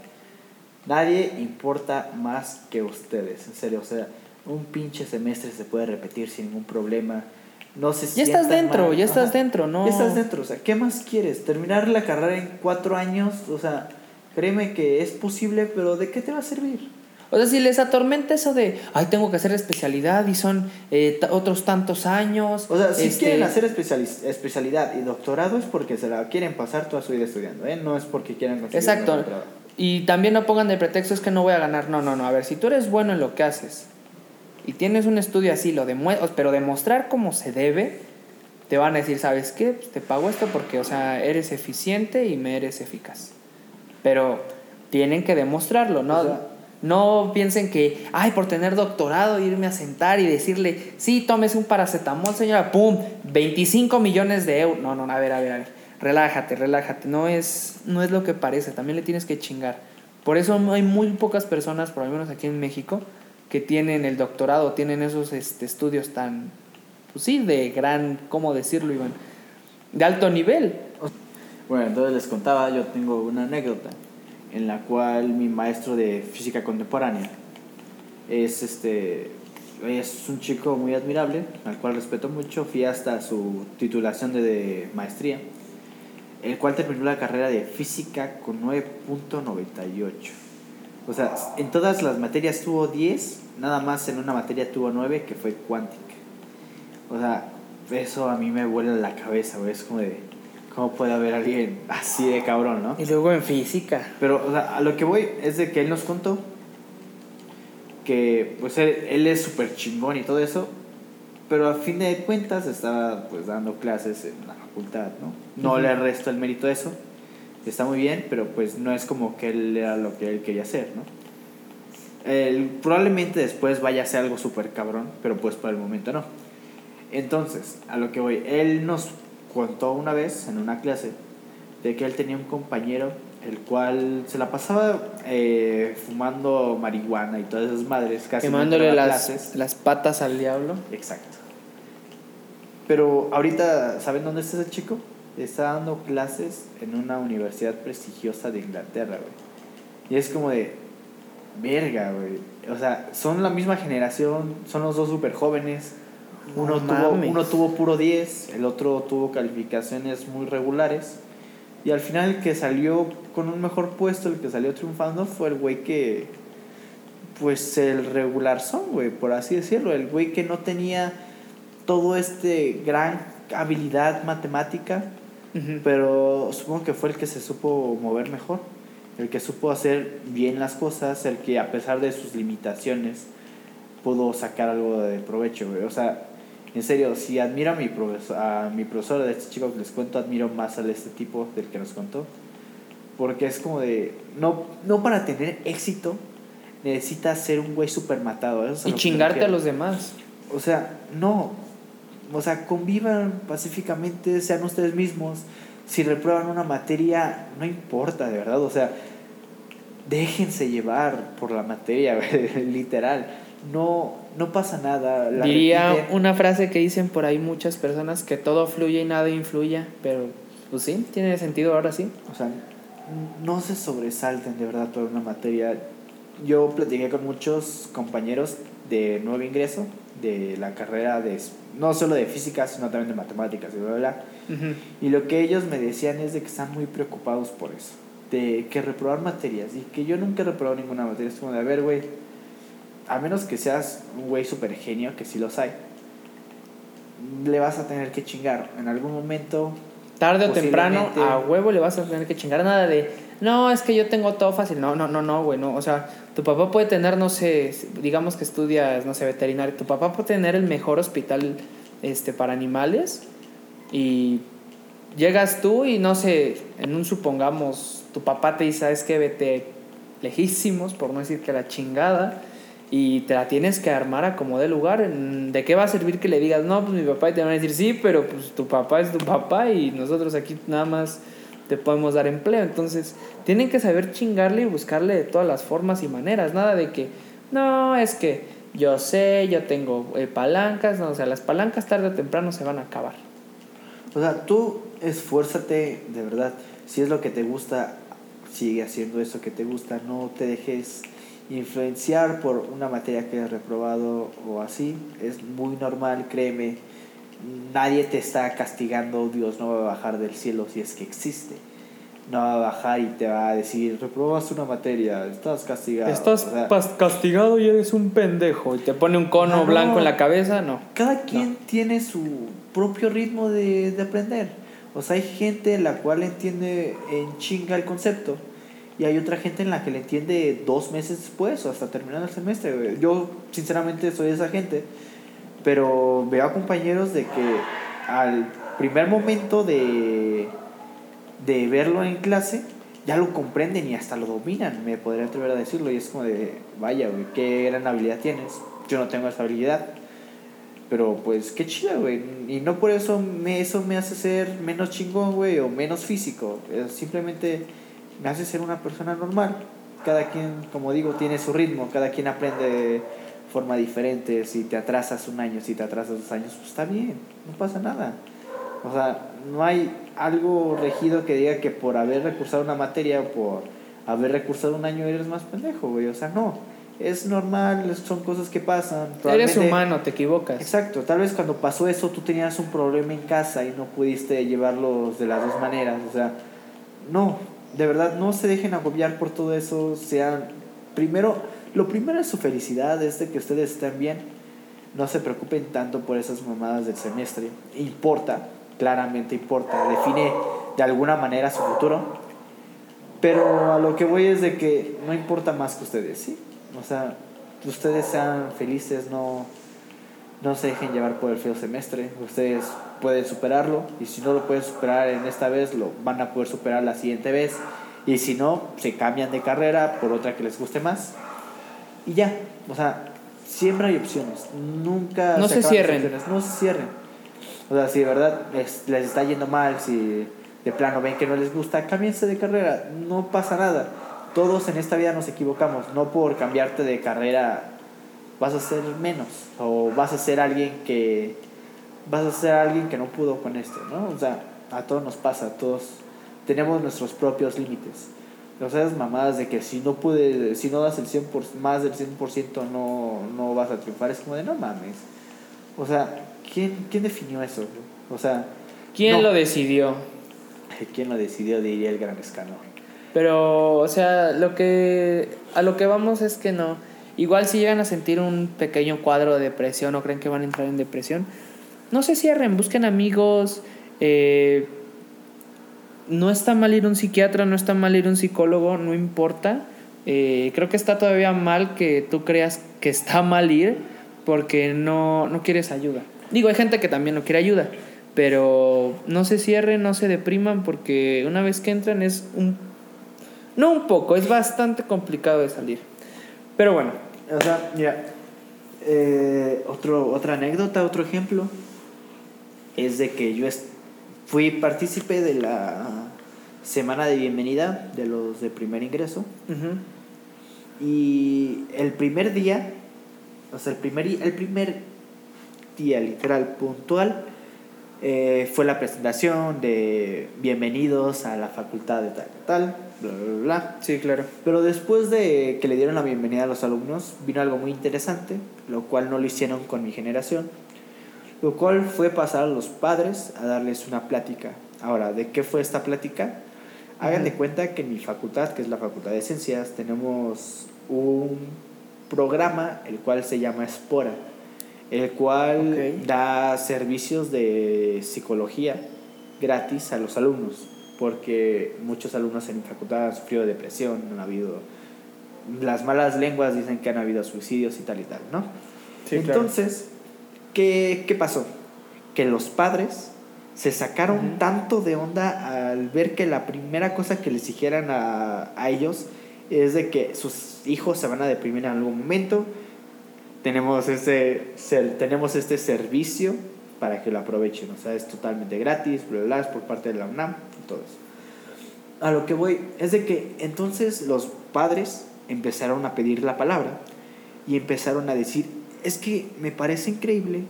Nadie importa más que ustedes, en serio, o sea, un pinche semestre se puede repetir sin ningún problema. No se
Ya estás dentro,
mal.
ya estás
Ajá.
dentro, ¿no?
Ya estás dentro, o sea, ¿qué más quieres? ¿Terminar la carrera en cuatro años? O sea, créeme que es posible, pero ¿de qué te va a servir?
O sea, si les atormenta eso de, ay, tengo que hacer especialidad y son eh, otros tantos años.
O sea, si
este,
quieren hacer especiali- especialidad y doctorado es porque se la quieren pasar toda su vida estudiando, ¿eh? No es porque quieran conseguir
Exacto. Y también no pongan de pretexto es que no voy a ganar. No, no, no. A ver, si tú eres bueno en lo que haces y tienes un estudio así, lo demue- pero demostrar cómo se debe, te van a decir, ¿sabes qué? Pues te pago esto porque, o sea, eres eficiente y me eres eficaz. Pero tienen que demostrarlo, ¿no?
O sea-
no piensen que, ay, por tener doctorado, irme a sentar y decirle, sí, tómese un paracetamol, señora, pum, 25 millones de euros. No, no, a ver, a ver, a ver. Relájate, relájate. No es, no es lo que parece, también le tienes que chingar. Por eso hay muy pocas personas, por lo menos aquí en México, que tienen el doctorado, tienen esos este, estudios tan, pues sí, de gran, ¿cómo decirlo, Iván? De alto nivel.
Bueno, entonces les contaba, yo tengo una anécdota en la cual mi maestro de física contemporánea es este es un chico muy admirable, al cual respeto mucho, fui hasta su titulación de, maestría, el cual terminó la carrera de física con 9.98. O sea, en todas las materias tuvo 10, nada más en una materia tuvo 9, que fue cuántica. O sea, eso a mí me vuela la cabeza, güey. Es como de, ¿cómo puede haber alguien así de cabrón, no?
Y luego en física.
Pero, o sea, a lo que voy es de que él nos contó que, pues, él, él es súper chingón y todo eso, pero a fin de cuentas estaba, pues, dando clases en la facultad, ¿no? No le resto el mérito a eso. Está muy bien, pero, pues, no es como que él era lo que él quería hacer, ¿no? Él probablemente después vaya a hacer algo súper cabrón, pero, pues, por el momento no. Entonces, a lo que voy, él nos contó una vez en una clase de que él tenía un compañero el cual se la pasaba eh, fumando marihuana y todas esas madres, casi
Quemándole las,
clases.
las patas al diablo.
Exacto. Pero ahorita, ¿saben dónde está ese chico? Está dando clases en una universidad prestigiosa de Inglaterra, güey. Y es como de, verga, güey. O sea, son la misma generación, son los dos súper jóvenes. Uno,
No
tuvo, uno tuvo puro 10, el otro tuvo calificaciones muy regulares. Y al final el que salió con un mejor puesto, el que salió triunfando, fue el güey que, pues el regular son, güey, por así decirlo. El güey que no tenía todo este gran habilidad matemática, Pero supongo que fue el que se supo mover mejor, el que supo hacer bien las cosas, el que a pesar de sus limitaciones pudo sacar algo de provecho, güey. O sea, en serio, si admiro a mi profesor, a mi profesor de este chico que les cuento, admiro más a este tipo del que nos contó, porque es como de, no, no para tener éxito necesitas ser un güey super matado. eso
Y chingarte a los demás.
O sea, no. O sea, convivan pacíficamente, sean ustedes mismos. Si reprueban una materia, no importa, de verdad. O sea, déjense llevar por la materia, literal. No, no pasa nada. la
Diría
repiten.
una frase que dicen por ahí muchas personas, que todo fluye y nada influya, pero pues sí, tiene sentido ahora sí.
O sea, no se sobresalten de verdad por una materia. Yo platiqué con muchos compañeros de nuevo ingreso, de la carrera de, no solo de física, sino también de matemáticas y bla, bla, bla. Y lo que ellos me decían es de que están muy preocupados por eso. De que reprobar materias. Y que yo nunca he reprobado ninguna materia. Es como de, a ver, güey. A menos que seas un güey super genio, que sí los hay. Le vas a tener que chingar. En algún momento.
Tarde o temprano, a huevo le vas a tener que chingar. Nada de, no, es que yo tengo todo fácil. No, no, no, no, güey, no. O sea, tu papá puede tener, no sé, digamos que estudias, no sé, veterinario. Tu papá puede tener el mejor hospital este, para animales. Y llegas tú y no sé, en un supongamos, tu papá te dice, ¿sabes qué? Vete lejísimos, por no decir que la chingada. Y te la tienes que armar a como de lugar. ¿De qué va a servir que le digas, no, pues mi papá? Y te van a decir, sí, pero pues tu papá es tu papá y nosotros aquí nada más te podemos dar empleo. Entonces, tienen que saber chingarle y buscarle de todas las formas y maneras. Nada de que, no, es que yo sé, yo tengo eh, palancas. No, o sea, las palancas tarde o temprano se van a acabar.
O sea, tú esfuérzate de verdad. Si es lo que te gusta, sigue haciendo eso que te gusta. No te dejes influenciar por una materia que has reprobado o así. Es muy normal, créeme. Nadie te está castigando. Dios no va a bajar del cielo si es que existe. No va a bajar y te va a decir, reprobaste una materia, estás castigado.
Estás
O sea,
pas- castigado y eres un pendejo. Y te pone un cono
No.
blanco en la cabeza, no.
cada quien tiene su propio ritmo de, de aprender. O sea, hay gente en la cual entiende en chinga el concepto. Y hay otra gente en la que le entiende dos meses después o hasta terminar el semestre. Yo, sinceramente, soy esa gente. Pero veo a compañeros de que al primer momento de, de verlo en clase, ya lo comprenden y hasta lo dominan, me podría atrever a decirlo. Y es como de, vaya, güey, qué gran habilidad tienes. Yo no tengo esa habilidad. Pero pues qué chido, güey. Y no por eso me, eso me hace ser menos chingón, güey, o menos físico. Es simplemente me hace ser una persona normal. Cada quien, como digo, tiene su ritmo. Cada quien aprende de forma diferente. Si te atrasas un año, si te atrasas dos años, pues está bien. No pasa nada. O sea, no hay algo regido que diga que por haber recursado una materia o por haber recursado un año eres más pendejo, güey. O sea, no. Es normal, son cosas que pasan.
Eres humano, te equivocas.
Exacto, tal vez cuando pasó eso tú tenías un problema en casa y no pudiste llevarlos de las dos maneras, o sea, no, de verdad no se dejen agobiar por todo eso, sean primero, lo primero es su felicidad, es de que ustedes estén bien, no se preocupen tanto por esas mamadas del semestre, importa, claramente importa, define de alguna manera su futuro, pero a lo que voy es de que no importa más que ustedes, ¿sí? O sea, ustedes sean felices, no, no se dejen llevar por el feo semestre. Ustedes pueden superarlo y si no lo pueden superar en esta vez, lo van a poder superar la siguiente vez. Y si no, se cambian de carrera por otra que les guste más. Y ya, o sea, siempre hay opciones. Nunca
No se
las
cierren.
opciones, No se cierren. O sea, si de verdad les, les está yendo mal, si de plano ven que no les gusta, cámbiense de carrera. No pasa nada. Todos en esta vida nos equivocamos. No por cambiarte de carrera vas a ser menos o vas a ser alguien que vas a ser alguien que no pudo con esto, ¿no? O sea, a todos nos pasa, todos tenemos nuestros propios límites. O sea, esas mamadas de que si no pude, si no das el 100%, más del 100% no, no vas a triunfar, es como de no mames. O sea, ¿quién, quién definió eso? O sea,
¿Quién
no.
lo decidió?
¿quién lo decidió? Diría el gran escalón.
Pero, o sea, lo que a lo que vamos es que no. Igual si llegan a sentir un pequeño cuadro de depresión o creen que van a entrar en depresión, no se cierren, busquen amigos. eh, no está mal ir a un psiquiatra, no está mal ir a un psicólogo, no importa. Eh, creo que está todavía mal que tú creas que está mal ir porque no, no quieres ayuda. Digo, hay gente que también no quiere ayuda, pero no se cierren, no se depriman porque una vez que entran es un... No un poco, es bastante complicado de salir. Pero bueno,
O sea, mira, eh, otro, otra anécdota, otro ejemplo, es de que yo est- fui partícipe de la semana de bienvenida de los de primer ingreso y el primer día, o sea, el primer, el primer día literal puntual eh, fue la presentación de bienvenidos a la facultad de tal, tal, bla, bla, bla.
sí, claro.
Pero después de que le dieron la bienvenida a los alumnos, vino algo muy interesante, lo cual no lo hicieron con mi generación, lo cual fue pasar a los padres a darles una plática. Ahora, ¿de qué fue esta plática? Hagan de cuenta que en mi facultad, que es la Facultad de Ciencias, tenemos un programa el cual se llama Espora, el cual da servicios de psicología gratis a los alumnos, porque muchos alumnos en mi facultad han sufrido depresión, han habido las malas lenguas dicen que han habido suicidios y tal y tal, ¿no?
Sí, claro.
¿Qué, qué pasó? Que los padres se sacaron
Ujú.
tanto de onda al ver que la primera cosa que les dijeran a, a ellos es de que sus hijos se van a deprimir en algún momento. Tenemos este, tenemos este servicio para que lo aprovechen. O sea, es totalmente gratis, bla, bla, es por parte de la UNAM y todo eso. A lo que voy es de que entonces los padres empezaron a pedir la palabra y empezaron a decir, es que me parece increíble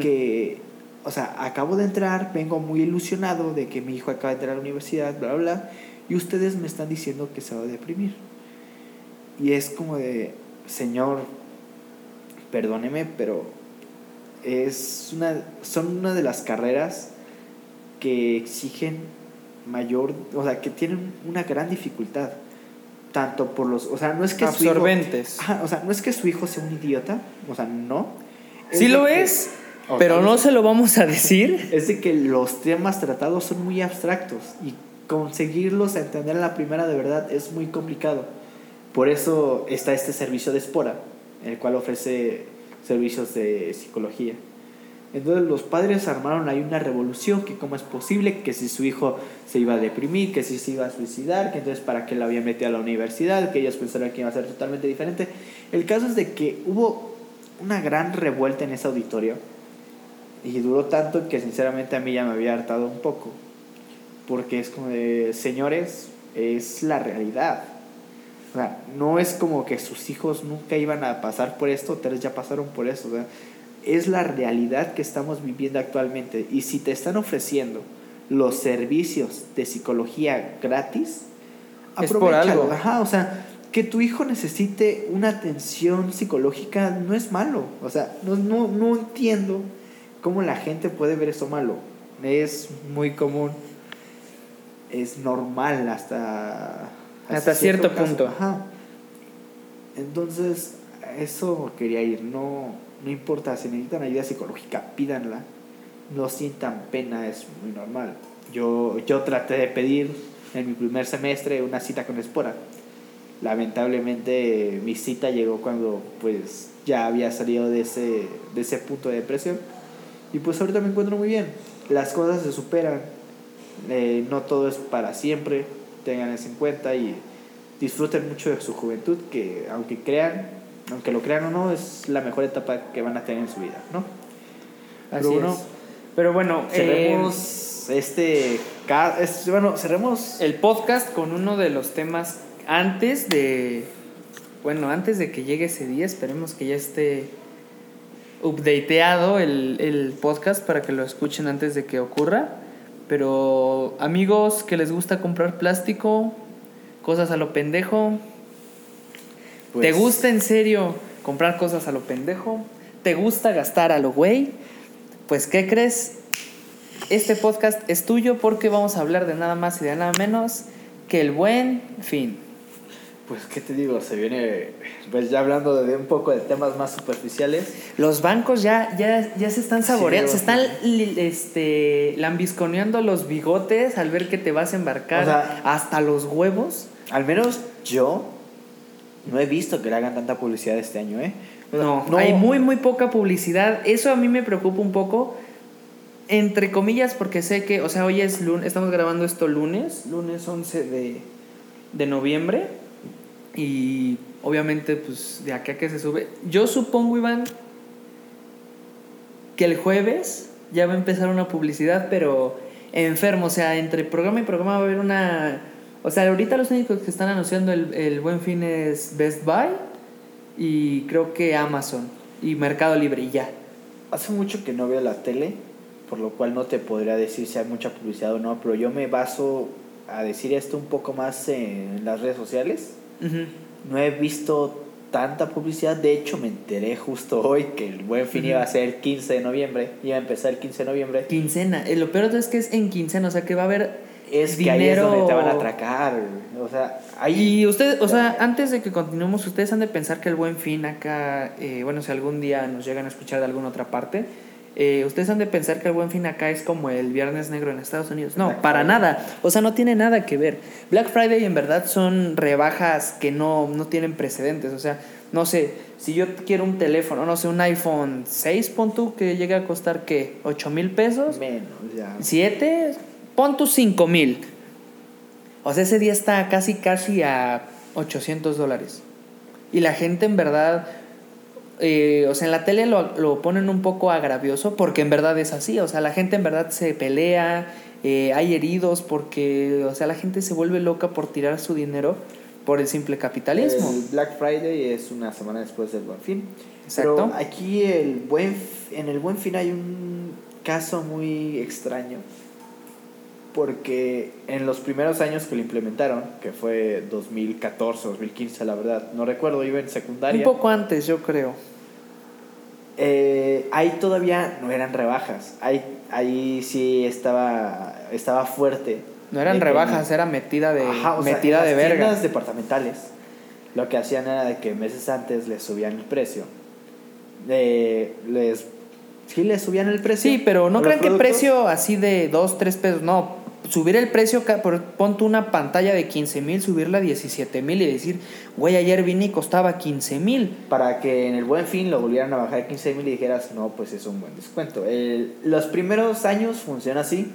que, o sea, acabo de entrar, vengo muy ilusionado de que mi hijo acaba de entrar a la universidad, bla, bla, bla, y ustedes me están diciendo que se va a deprimir. Y es como de, señor, perdóneme, pero es una, son una de las carreras que exigen mayor, o sea, que tienen una gran dificultad. Tanto por los, o sea, no es que su hijo-
Absorbentes.
Ajá, o sea, no es que su hijo sea un idiota, o sea, no.
Sí lo
que-
es, pero no se lo vamos a decir.
Es de que los temas tratados son muy abstractos y conseguirlos a entender a la primera de verdad es muy complicado. Por eso está este servicio de Espora, el cual ofrece servicios de psicología. Entonces los padres armaron ahí una revolución, que cómo es posible, que si su hijo se iba a deprimir, que si se iba a suicidar, que entonces para qué lo habían metido a la universidad, que ellos pensaron que iba a ser totalmente diferente. El caso es de que hubo una gran revuelta en ese auditorio y duró tanto que sinceramente a mí ya me había hartado un poco, porque es como de, señores, es la realidad. O sea, no es como que sus hijos nunca iban a pasar por esto, ustedes ya pasaron por eso. o es la realidad que estamos viviendo actualmente. Y si te están ofreciendo los servicios de psicología gratis,
Es por algo.
Ajá, o sea, que tu hijo necesite una atención psicológica no es malo. O sea, no, no, no entiendo cómo la gente puede ver eso malo. Es muy común. Es normal hasta...
Hasta cierto punto.
Ajá. Entonces, eso quería ir. No, no importa, si necesitan ayuda psicológica, pídanla. No sientan pena, es muy normal. Yo, yo traté de pedir en mi primer semestre una cita con Espora. Lamentablemente mi cita llegó cuando pues ya había salido de ese, de ese punto de depresión. Y pues ahorita me encuentro muy bien. Las cosas se superan. Eh, no todo es para siempre. Tengan eso en cuenta y disfruten mucho de su juventud, que aunque crean, aunque lo crean o no, es la mejor etapa que van a tener en su vida, ¿no?
Así
Pero bueno,
es. Pero bueno, eh,
cerremos este, ca- es- bueno, cerremos
el podcast con uno de los temas antes de. Bueno, antes de que llegue ese día, esperemos que ya esté updateado el, el podcast para que lo escuchen antes de que ocurra. Pero amigos que les gusta comprar plástico, cosas a lo pendejo, ¿te
Pues,
gusta en serio comprar cosas a lo pendejo? ¿Te gusta gastar a lo güey? Pues ¿qué crees? Este podcast es tuyo porque vamos a hablar de nada más y de nada menos que el buen fin.
Pues, ¿qué te digo? Se viene, pues ya hablando de un poco de temas más superficiales.
Los bancos ya, ya, ya se están saboreando,
Sí,
se están este, lambisconeando los bigotes al ver que te vas a embarcar
O sea-
hasta los huevos.
Al menos yo no he visto que le hagan tanta publicidad este año, ¿eh? O sea,
No, hay muy, muy poca publicidad. Eso a mí me preocupa un poco. Entre comillas, porque sé que, o sea, hoy es lunes, estamos grabando esto lunes, lunes 11 de, de noviembre. Y obviamente, pues, de acá que se sube. Yo supongo, Iván, que el jueves ya va a empezar una publicidad, pero enfermo. O sea, entre programa y programa va a haber una. O sea, ahorita los únicos que están anunciando el, el buen fin es Best Buy y creo que Amazon y Mercado Libre y ya.
Hace mucho que no veo la tele, por lo cual no te podría decir si hay mucha publicidad o no, pero yo me baso a decir esto un poco más en las redes sociales. No he visto tanta publicidad, de hecho me enteré justo hoy que el buen fin iba a ser el 15 de noviembre, iba a empezar el 15 de noviembre.
Quincena. Eh, Lo peor es que es en quincena, o sea que va a haber
Es que ahí es donde te van a atracar, o sea, ahí...
Y ustedes, o sea, antes de que continuemos, ustedes han de pensar que el buen fin acá, eh, bueno, si algún día nos llegan a escuchar de alguna otra parte, eh, ustedes han de pensar que el buen fin acá es como el Viernes Negro en Estados Unidos. No,
Black
para
Friday.
nada. O sea, no tiene nada que ver. Black Friday en verdad son rebajas que no, no tienen precedentes. O sea, no sé, si yo quiero un teléfono, no sé, un iPhone 6, pon que llegue a costar, ¿qué? ¿8 mil pesos?
Menos, ya.
7, pon tus 5 mil. O sea, ese día está casi, casi a 800 dólares. Y la gente en verdad, eh, o sea, en la tele lo, lo ponen un poco agravioso porque en verdad es así. O sea, la gente en verdad se pelea, eh, hay heridos porque, o sea, la gente se vuelve loca por tirar su dinero por el simple capitalismo.
El Black Friday es una semana después del Buen Fin.
Exacto.
Pero aquí el buen, en el Buen Fin hay un caso muy extraño. Porque en los primeros años que lo implementaron, que fue 2014, 2015, la verdad, no recuerdo, iba en secundaria.
Un poco antes, yo creo.
eh, ahí todavía no eran rebajas. Ahí, ahí sí estaba, estaba fuerte.
No eran
que-
rebajas, era metida de,
Ajá, o
metida de
las
verga.
tiendas departamentales lo que hacían era de que meses antes les subían el precio. Eh, les sí les subían el precio.
Sí, pero no crean que precio así de 2, 3 pesos, no. Subir el precio, pon tú una pantalla de 15 mil, subirla a 17 mil y decir, güey, ayer vine y costaba 15 mil.
para que en el buen fin lo volvieran a bajar a 15 mil y dijeras, no, pues es un buen descuento. El- los primeros años funciona así,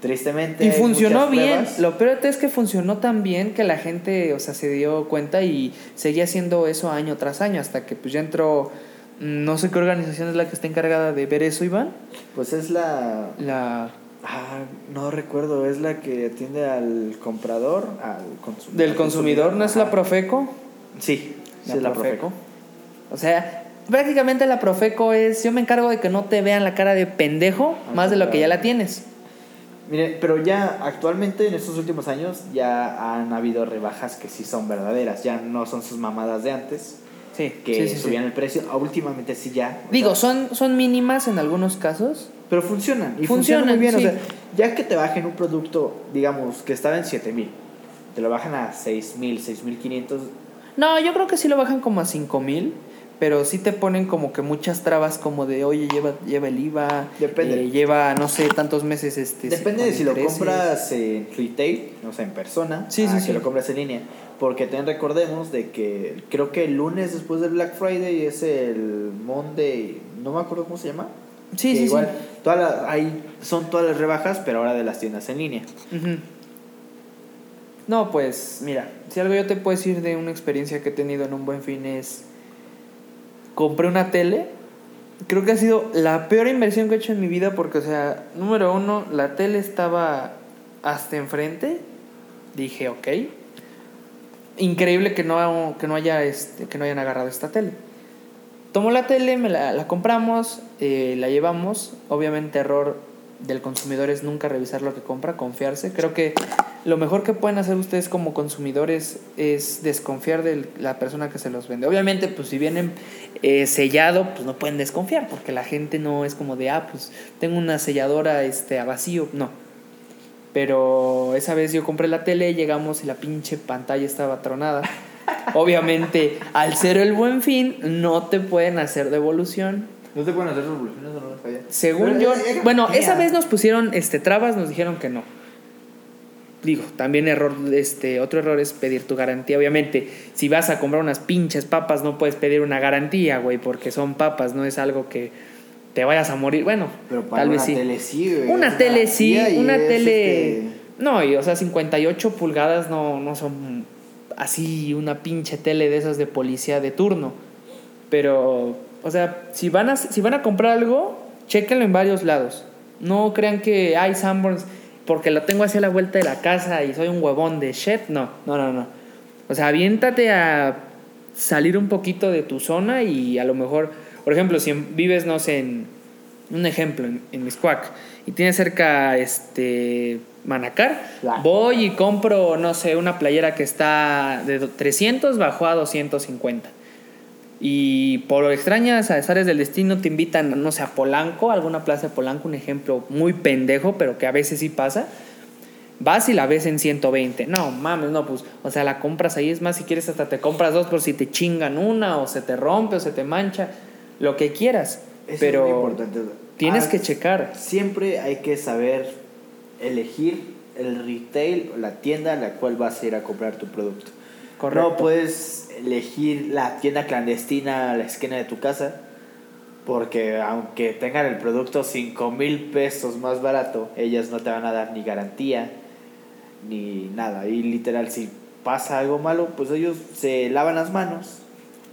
tristemente.
Y funcionó bien.
pruebas.
Lo peor es que funcionó tan bien que la gente, o sea, se dio cuenta y seguía haciendo eso año tras año hasta que pues ya entró, mm, no sé qué organización es la que está encargada de ver eso, Iván.
Pues es la...
La
Ah, no recuerdo, es la que atiende al comprador, al consumidor.
del consumidor, ¿no es la. Profeco?
Sí, sí es la Profeco.
O sea, prácticamente la Profeco es, yo me encargo de que no te vean la cara de pendejo
Ah,
más de lo que ya la tienes.
Mire, pero ya actualmente en estos últimos años ya han habido rebajas que sí son verdaderas, ya no son sus mamadas de antes,
Sí,
que
sí,
subían el precio, últimamente sí ya.
Digo,
sea,
son, son mínimas en algunos casos.
Pero funcionan, y
funcionan,
muy bien,
sí.
o sea, ya que te bajen un producto, digamos, que estaba en 7000, te lo bajan a 6000, 6500,
No, yo creo que sí lo bajan como a 5 mil, pero sí te ponen como que muchas trabas como de, oye, lleva, lleva el IVA,
Depende.
eh, lleva, no sé, tantos meses este...
Depende de si lo compras en retail, o sea, en persona,
Sí,
a
sí,
que
sí.
lo compras en línea. Porque también recordemos de que creo que el lunes después del Black Friday es el Monday, no me acuerdo cómo se llama.
Sí,
que
sí,
igual,
sí.
Ahí son todas las rebajas, pero ahora de las tiendas en línea.
No, pues mira, si algo yo te puedo decir de una experiencia que he tenido en un buen fin es, compré una tele, creo que ha sido la peor inversión que he hecho en mi vida porque, o sea, número uno, la tele estaba hasta enfrente, dije, ok, increíble que no, que no, haya, este, que no hayan agarrado esta tele. Tomó la tele, me la, la compramos, eh, la llevamos, obviamente error del consumidor es nunca revisar lo que compra, confiarse. Creo que lo mejor que pueden hacer ustedes como consumidores es desconfiar de la persona que se los vende. Obviamente, pues si vienen eh, sellado, pues no pueden desconfiar, porque la gente no es como de, ah, pues tengo una selladora este, a vacío. No. Pero esa vez yo compré la tele, llegamos y la pinche pantalla estaba tronada. Obviamente, al ser el buen fin, no te pueden hacer devolución.
¿No te pueden hacer devoluciones o no?
Según
Pero,
yo, bueno, esa vez nos pusieron este trabas, nos dijeron que no. Digo, también error, este, otro error es pedir tu garantía. Obviamente, si vas a comprar unas pinches papas, no puedes pedir una garantía, güey, porque son papas, no es algo que te vayas a morir. Bueno,
Pero para
tal vez sí.
tele sí, güey.
Una tele sí, una
es,
tele.
este,
No, y o sea, 58 pulgadas no, no son así una pinche tele de esas de policía de turno. Pero, o sea, si van a, si van a comprar algo, chéquenlo en varios lados. No crean que hay Sanborns porque lo tengo hacia la vuelta de la casa y soy un huevón de shit. No, no, no, no. O sea, aviéntate a salir un poquito de tu zona y a lo mejor, por ejemplo, si vives, no sé, en un ejemplo, en, en Miscuac y tienes cerca este Manacar,
Claro.
voy y compro, no sé, una playera que está de do- 300 bajó a 250. Y por extrañas azares del destino te invitan, no sé, a Polanco, alguna plaza de Polanco, un ejemplo muy pendejo, pero que a veces sí pasa. Vas y la ves en 120. No mames, no, pues, o sea, la compras ahí. Es más, si quieres, hasta te compras dos por si te chingan una, o se te rompe, o se te mancha, lo que quieras.
eso
pero
es muy importante.
tienes
Ah,
que checar.
Siempre hay que saber elegir el retail o la tienda a la cual vas a ir a comprar tu producto.
Correcto.
No puedes elegir la tienda clandestina a la esquina de tu casa porque aunque tengan el producto 5 mil pesos más barato, ellas no te van a dar ni garantía ni nada. Y literal, si pasa algo malo, pues ellos se lavan las manos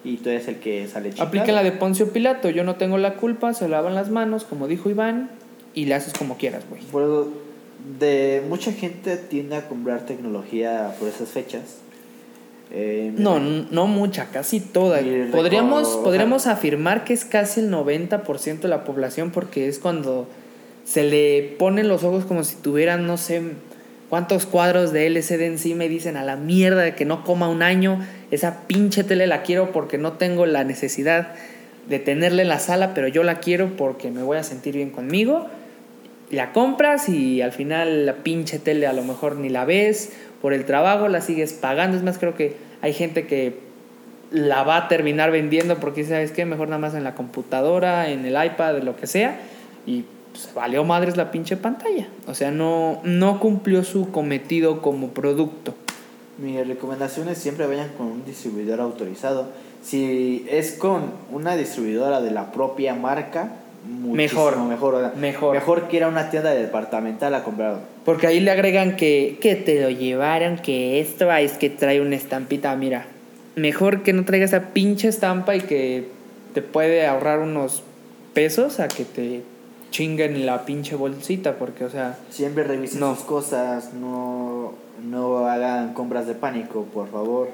y tú eres el que sale chingado.
Apliquen la de Poncio Pilato. Yo no tengo la culpa, se lavan las manos, como dijo Iván, y le haces como quieras, güey.
Por eso, de mucha gente tiende a comprar tecnología por esas fechas. Eh,
No, no mucha, casi toda. Podríamos, podríamos afirmar que es casi el 90% de la población porque es cuando se le ponen los ojos como si tuvieran, no sé, cuántos cuadros de LCD encima y dicen a la mierda de que no coma un año, esa pinche tele la quiero porque no tengo la necesidad de tenerla en la sala, pero yo la quiero porque me voy a sentir bien conmigo. La compras y al final la pinche tele a lo mejor ni la ves por el trabajo, la sigues pagando. Es más, creo que hay gente que la va a terminar vendiendo porque sabes qué, mejor nada más en la computadora, en el iPad, lo que sea, y pues, valió madres la pinche pantalla. O sea, no, no cumplió su cometido como producto.
Mi recomendación es siempre vayan con un distribuidor autorizado. Si es con una distribuidora de la propia marca,
Mejor.
mejor.
Mejor.
Mejor que ir a una tienda departamental a comprar.
Porque ahí le agregan que, que te lo llevaron, que esto ah, es que trae una estampita. Mira, mejor que no traiga esa pinche estampa y que te puede ahorrar unos pesos a que te chinguen la pinche bolsita. Porque, o sea,
Siempre revisen
No.
sus cosas, no, no hagan compras de pánico, por favor.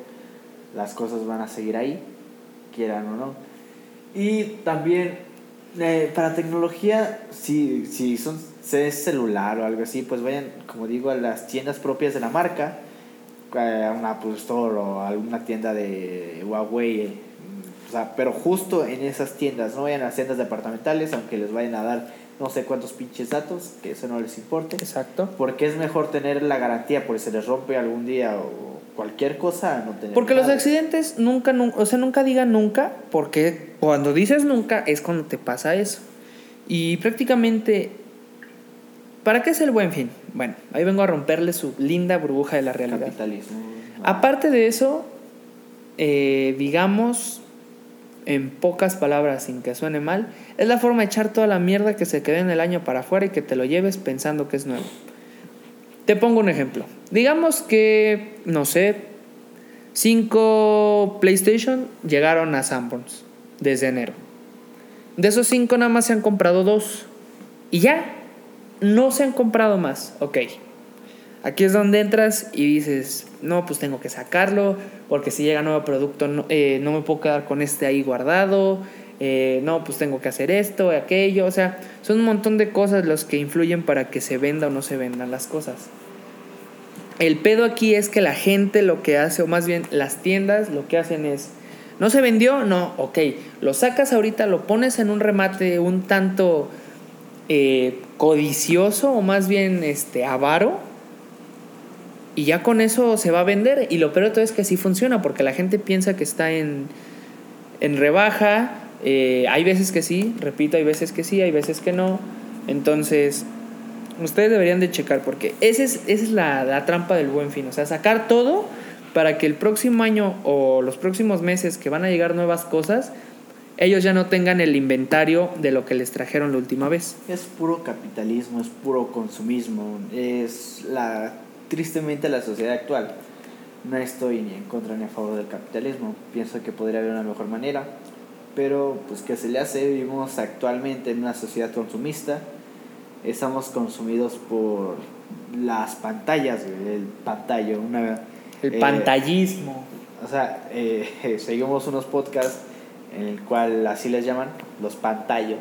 Las cosas van a seguir ahí, quieran o no. Y también, eh, para tecnología, si, si son, si es celular o algo así, pues vayan, como digo, a las tiendas propias de la marca, eh, a una Apple Store o a alguna tienda de Huawei. eh, O sea, pero justo en esas tiendas, no vayan a las tiendas departamentales, aunque les vayan a dar no sé cuántos pinches datos, que eso no les importe.
exacto.
Porque es mejor tener la garantía por si se les rompe algún día o cualquier cosa, no tener
Porque los accidentes nunca, nunca, o sea, nunca digan nunca, porque cuando dices nunca es cuando te pasa eso. Y prácticamente, ¿para qué es el buen fin? Bueno, ahí vengo a romperle su linda burbuja de la realidad.
capitalismo.
Aparte de eso, eh, digamos, en pocas palabras, sin que suene mal, es la forma de echar toda la mierda que se quedó en el año para afuera y que te lo lleves pensando que es nuevo. Te pongo un ejemplo. Digamos que, no sé, cinco PlayStation llegaron a Sanborns desde enero. De esos cinco nada más se han comprado dos. Y ya, no se han comprado más. Ok. Aquí es donde entras y dices, no, pues tengo que sacarlo, porque si llega nuevo producto no, eh, no me puedo quedar con este ahí guardado, eh, no, pues tengo que hacer esto, aquello, o sea, son un montón de cosas los que influyen para que se venda o no se vendan las cosas. El pedo aquí es que la gente lo que hace, o más bien las tiendas lo que hacen es, ¿no se vendió? No, ok, lo sacas ahorita, lo pones en un remate un tanto eh, codicioso o más bien este, avaro y ya con eso se va a vender. Y lo peor de todo es que sí funciona, porque la gente piensa que está en, en rebaja. Eh, hay veces que sí, repito, hay veces que sí, hay veces que no. Entonces, ustedes deberían de checar, porque esa es, esa es la, la trampa del buen fin. O sea, sacar todo para que el próximo año o los próximos meses que van a llegar nuevas cosas, ellos ya no tengan el inventario de lo que les trajeron la última vez.
Es puro capitalismo, es puro consumismo, es la tristemente la sociedad actual. No estoy ni en contra ni a favor del capitalismo. Pienso que podría haber una mejor manera. Pero pues que se le hace, vivimos actualmente en una sociedad consumista. Estamos consumidos por las pantallas, el pantallo, una,
el
eh,
pantallismo.
O sea, eh, seguimos unos podcasts en el cual así les llaman los pantallos.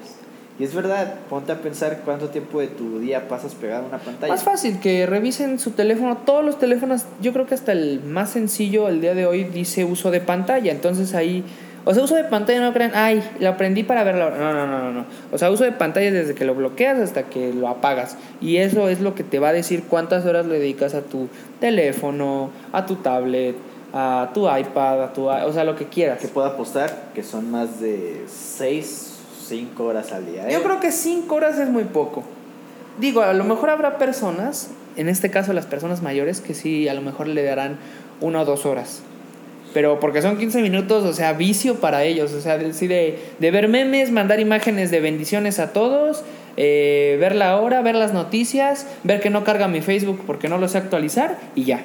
Y es verdad, ponte a pensar cuánto tiempo de tu día pasas pegado a una pantalla.
Más fácil que revisen su teléfono. Todos los teléfonos, yo creo que hasta el más sencillo el día de hoy dice uso de pantalla. Entonces ahí, o sea, uso de pantalla no crean, ay, lo aprendí para verlo. No, no, no, no, no. O sea, uso de pantalla desde que lo bloqueas hasta que lo apagas. Y eso es lo que te va a decir cuántas horas le dedicas a tu teléfono, a tu tablet, a tu iPad, a tu, o sea, lo que quieras.
Que puedo apostar que son más de 6 5 horas al día. ¿eh?
Yo creo que 5 horas es muy poco. Digo, a lo mejor habrá personas, en este caso las personas mayores, que sí, a lo mejor le darán una o dos horas. Pero porque son 15 minutos, o sea, vicio para ellos. O sea, de, de ver memes, mandar imágenes de bendiciones a todos, eh, ver la hora, ver las noticias, ver que no carga mi Facebook porque no lo sé actualizar y ya.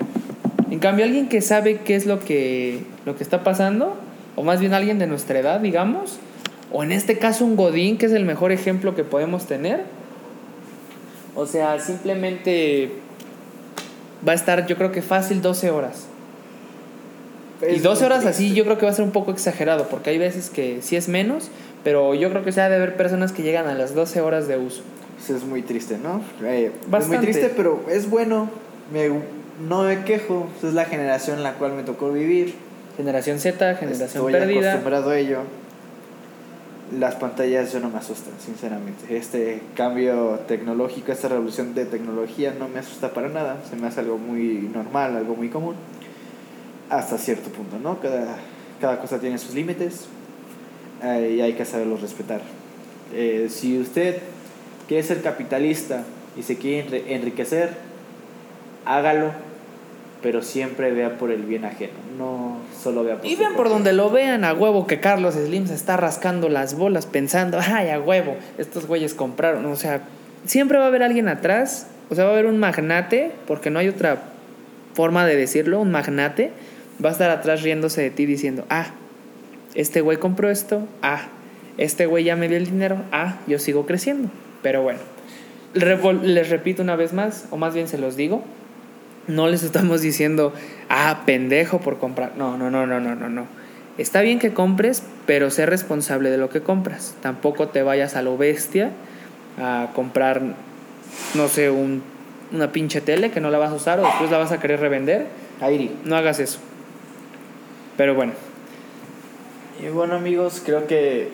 En cambio, alguien que sabe qué es lo que, lo que está pasando, o más bien alguien de nuestra edad, digamos, o en este caso un Godín, que es el mejor ejemplo que podemos tener. O sea, simplemente va a estar yo creo que fácil 12 horas. Y 12 horas así yo creo que va a ser un poco exagerado, porque hay veces que sí es menos, pero yo creo que se ha de haber personas que llegan a las 12 horas de uso.
Eso es muy triste, ¿no? Eh, es muy triste, pero es bueno. Me, no me quejo. Es la generación en la cual me tocó vivir.
Generación Z, generación
Estoy
perdida.
acostumbrado a ello las pantallas yo no me asustan, sinceramente. Este cambio tecnológico, esta revolución de tecnología no me asusta para nada. Se me hace algo muy normal, algo muy común. Hasta cierto punto, ¿no? Cada, cada cosa tiene sus límites eh, y hay que saberlos respetar. Eh, si usted quiere ser capitalista y se quiere enriquecer, hágalo pero siempre vea por el bien ajeno, no solo vea por
Y vean por donde lo vean, a huevo que Carlos Slim se está rascando las bolas pensando, ay, a huevo, estos güeyes compraron, o sea, siempre va a haber alguien atrás, o sea, va a haber un magnate, porque no hay otra forma de decirlo, un magnate va a estar atrás riéndose de ti diciendo, ah, este güey compró esto, ah, este güey ya me dio el dinero, ah, yo sigo creciendo, pero bueno, les repito una vez más, o más bien se los digo, no les estamos diciendo, ah, pendejo por comprar. No, no, no, no, no, no, no. Está bien que compres, pero sé responsable de lo que compras. Tampoco te vayas a lo bestia a comprar, no sé, un, una pinche tele que no la vas a usar o después la vas a querer revender.
Airi.
No hagas eso. Pero bueno.
Y bueno amigos, creo que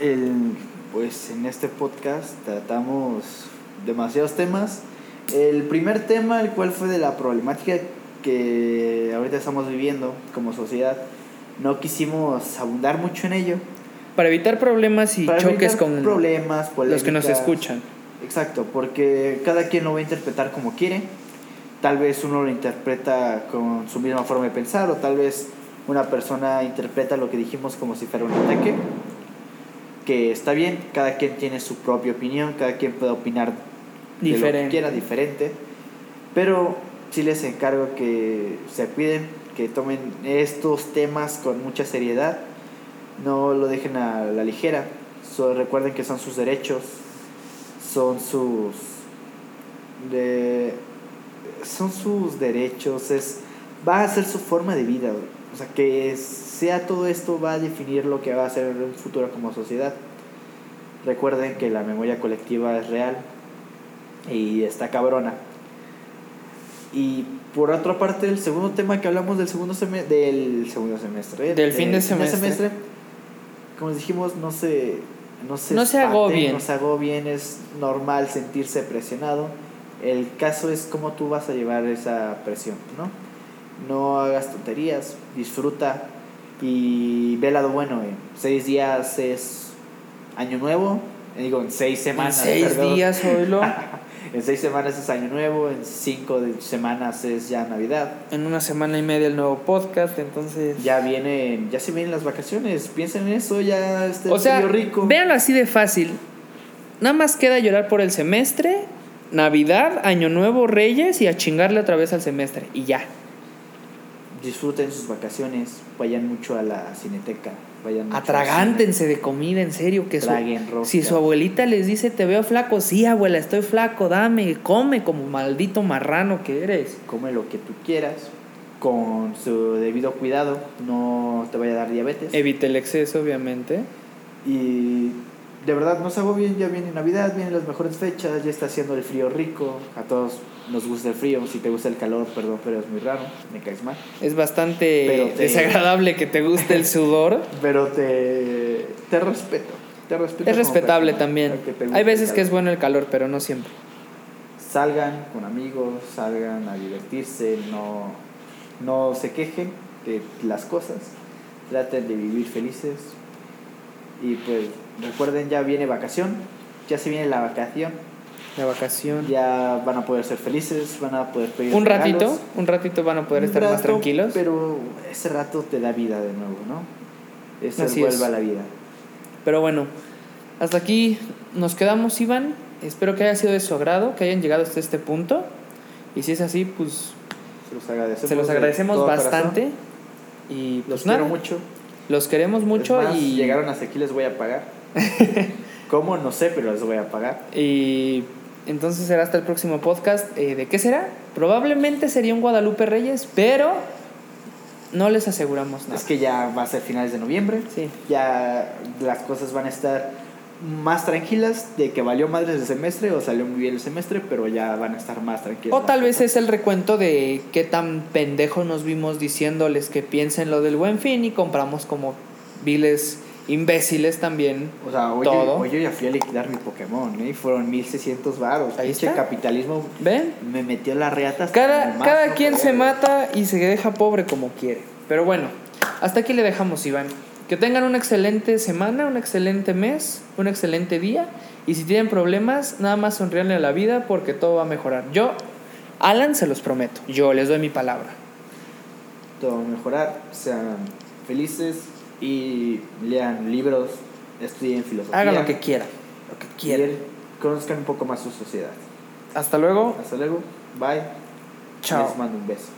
el, pues en este podcast tratamos demasiados temas el primer tema, el cual fue de la problemática que ahorita estamos viviendo como sociedad, no quisimos abundar mucho en ello.
Para evitar problemas y choques con
problemas,
los que nos escuchan.
Exacto, porque cada quien lo va a interpretar como quiere. Tal vez uno lo interpreta con su misma forma de pensar o tal vez una persona interpreta lo que dijimos como si fuera un ataque. Que está bien, cada quien tiene su propia opinión, cada quien puede opinar diferente. que quiera diferente. Pero sí les encargo que se cuiden, que tomen estos temas con mucha seriedad, no lo dejen a la ligera. recuerden que son sus derechos, son sus de, son sus derechos, es va a ser su forma de vida, o sea que sea todo esto va a definir lo que va a ser un futuro como sociedad. Recuerden que la memoria colectiva es real y está cabrona. Y por otra parte, el segundo tema que hablamos del segundo semestre, del segundo semestre,
Del fin de semestre.
como dijimos, no se no se,
No se agobien.
No se agobien, es normal sentirse presionado. El caso es cómo tú vas a llevar esa presión, ¿no? No hagas tonterías, disfruta y ve el lado bueno. En seis días es año nuevo, eh, digo, en seis
En
semanas.
seis
perdón.
días, oílo.
En seis semanas es año nuevo, en cinco de- semanas es ya Navidad.
En una semana y media el nuevo podcast, entonces...
Ya vienen, ya se vienen las vacaciones, piensen en eso, ya este
O sea,
rico.
véanlo así de fácil. Nada más queda llorar por el semestre, Navidad, Año Nuevo, Reyes y a chingarle otra vez al semestre. Y ya.
Disfruten sus vacaciones, vayan mucho a la cineteca, vayan
Atragántense de comida, en serio. Que su-
Traguen rosca.
si su abuelita les dice, te veo flaco, sí, abuela, estoy flaco, dame, come como maldito marrano que eres.
come lo que tú quieras, con su debido cuidado, no te vaya a dar diabetes.
Evite el exceso, obviamente.
Y de verdad no se bien, ya viene Navidad, vienen las mejores fechas, ya está haciendo el frío rico, a todos nos gusta el frío, si te gusta el calor, perdón, pero es muy raro, me caes mal.
Es bastante
Pero te-
desagradable que te guste el sudor.
Pero te, te respeto, te respeto.
Es respetable también. Hay veces que es bueno el calor, pero no siempre.
Salgan con amigos, salgan a divertirse, no, no se quejen de las cosas, traten de vivir felices. Y pues recuerden, ya viene vacación, ya se viene la vacación,
La vacación.
ya van a poder ser felices, van a poder pedir
Un ratito,
regalos.
un ratito van a poder
Un
estar más tranquilos.
Pero ese rato te da vida de nuevo, ¿no? Eso
Así
vuelve
es.
a la vida.
Pero bueno, hasta aquí nos quedamos, Iván. Espero que haya sido de su agrado, que hayan llegado hasta este punto. Y si es así, pues
Se los agradecemos.
se los
de
agradecemos bastante.
corazón.
Y
Los
pues
quiero
nada,
mucho.
los queremos mucho
más,
y,
llegaron hasta aquí, les voy a pagar. ¿Cómo? No sé, pero les voy a pagar.
y entonces será hasta el próximo podcast. Eh, ¿De qué será? Probablemente sería un Guadalupe Reyes, pero no les aseguramos nada.
Es que ya va a ser finales de noviembre.
Sí.
Ya las cosas van a estar más tranquilas de que valió madres el semestre o salió muy bien el semestre, pero ya van a estar más tranquilas.
O
las
tal vez es el recuento de qué tan pendejos nos vimos diciéndoles que piensen lo del buen fin y compramos como viles imbéciles también.
O sea, hoy,
todo.
hoy yo ya fui a liquidar mi Pokémon, ¿eh? Y fueron 1600 varos.
Ahí
Pinche capitalismo
¿Ven?
me metió la reata. hasta
Cada, cada quien se mata y se deja pobre como quiere. Pero bueno, hasta aquí le dejamos, Iván. Que tengan una excelente semana, un excelente mes, un excelente día. Y si tienen problemas, nada más sonríanle a la vida porque todo va a mejorar. Yo, Alan, se los prometo. Yo les doy mi palabra.
Todo va a mejorar, sean felices y lean libros, estudien filosofía.
Hagan lo que quieran. Lo que quieran.
Conozcan un poco más su sociedad.
Hasta luego.
Hasta luego, bye.
Chao.
Les mando un beso.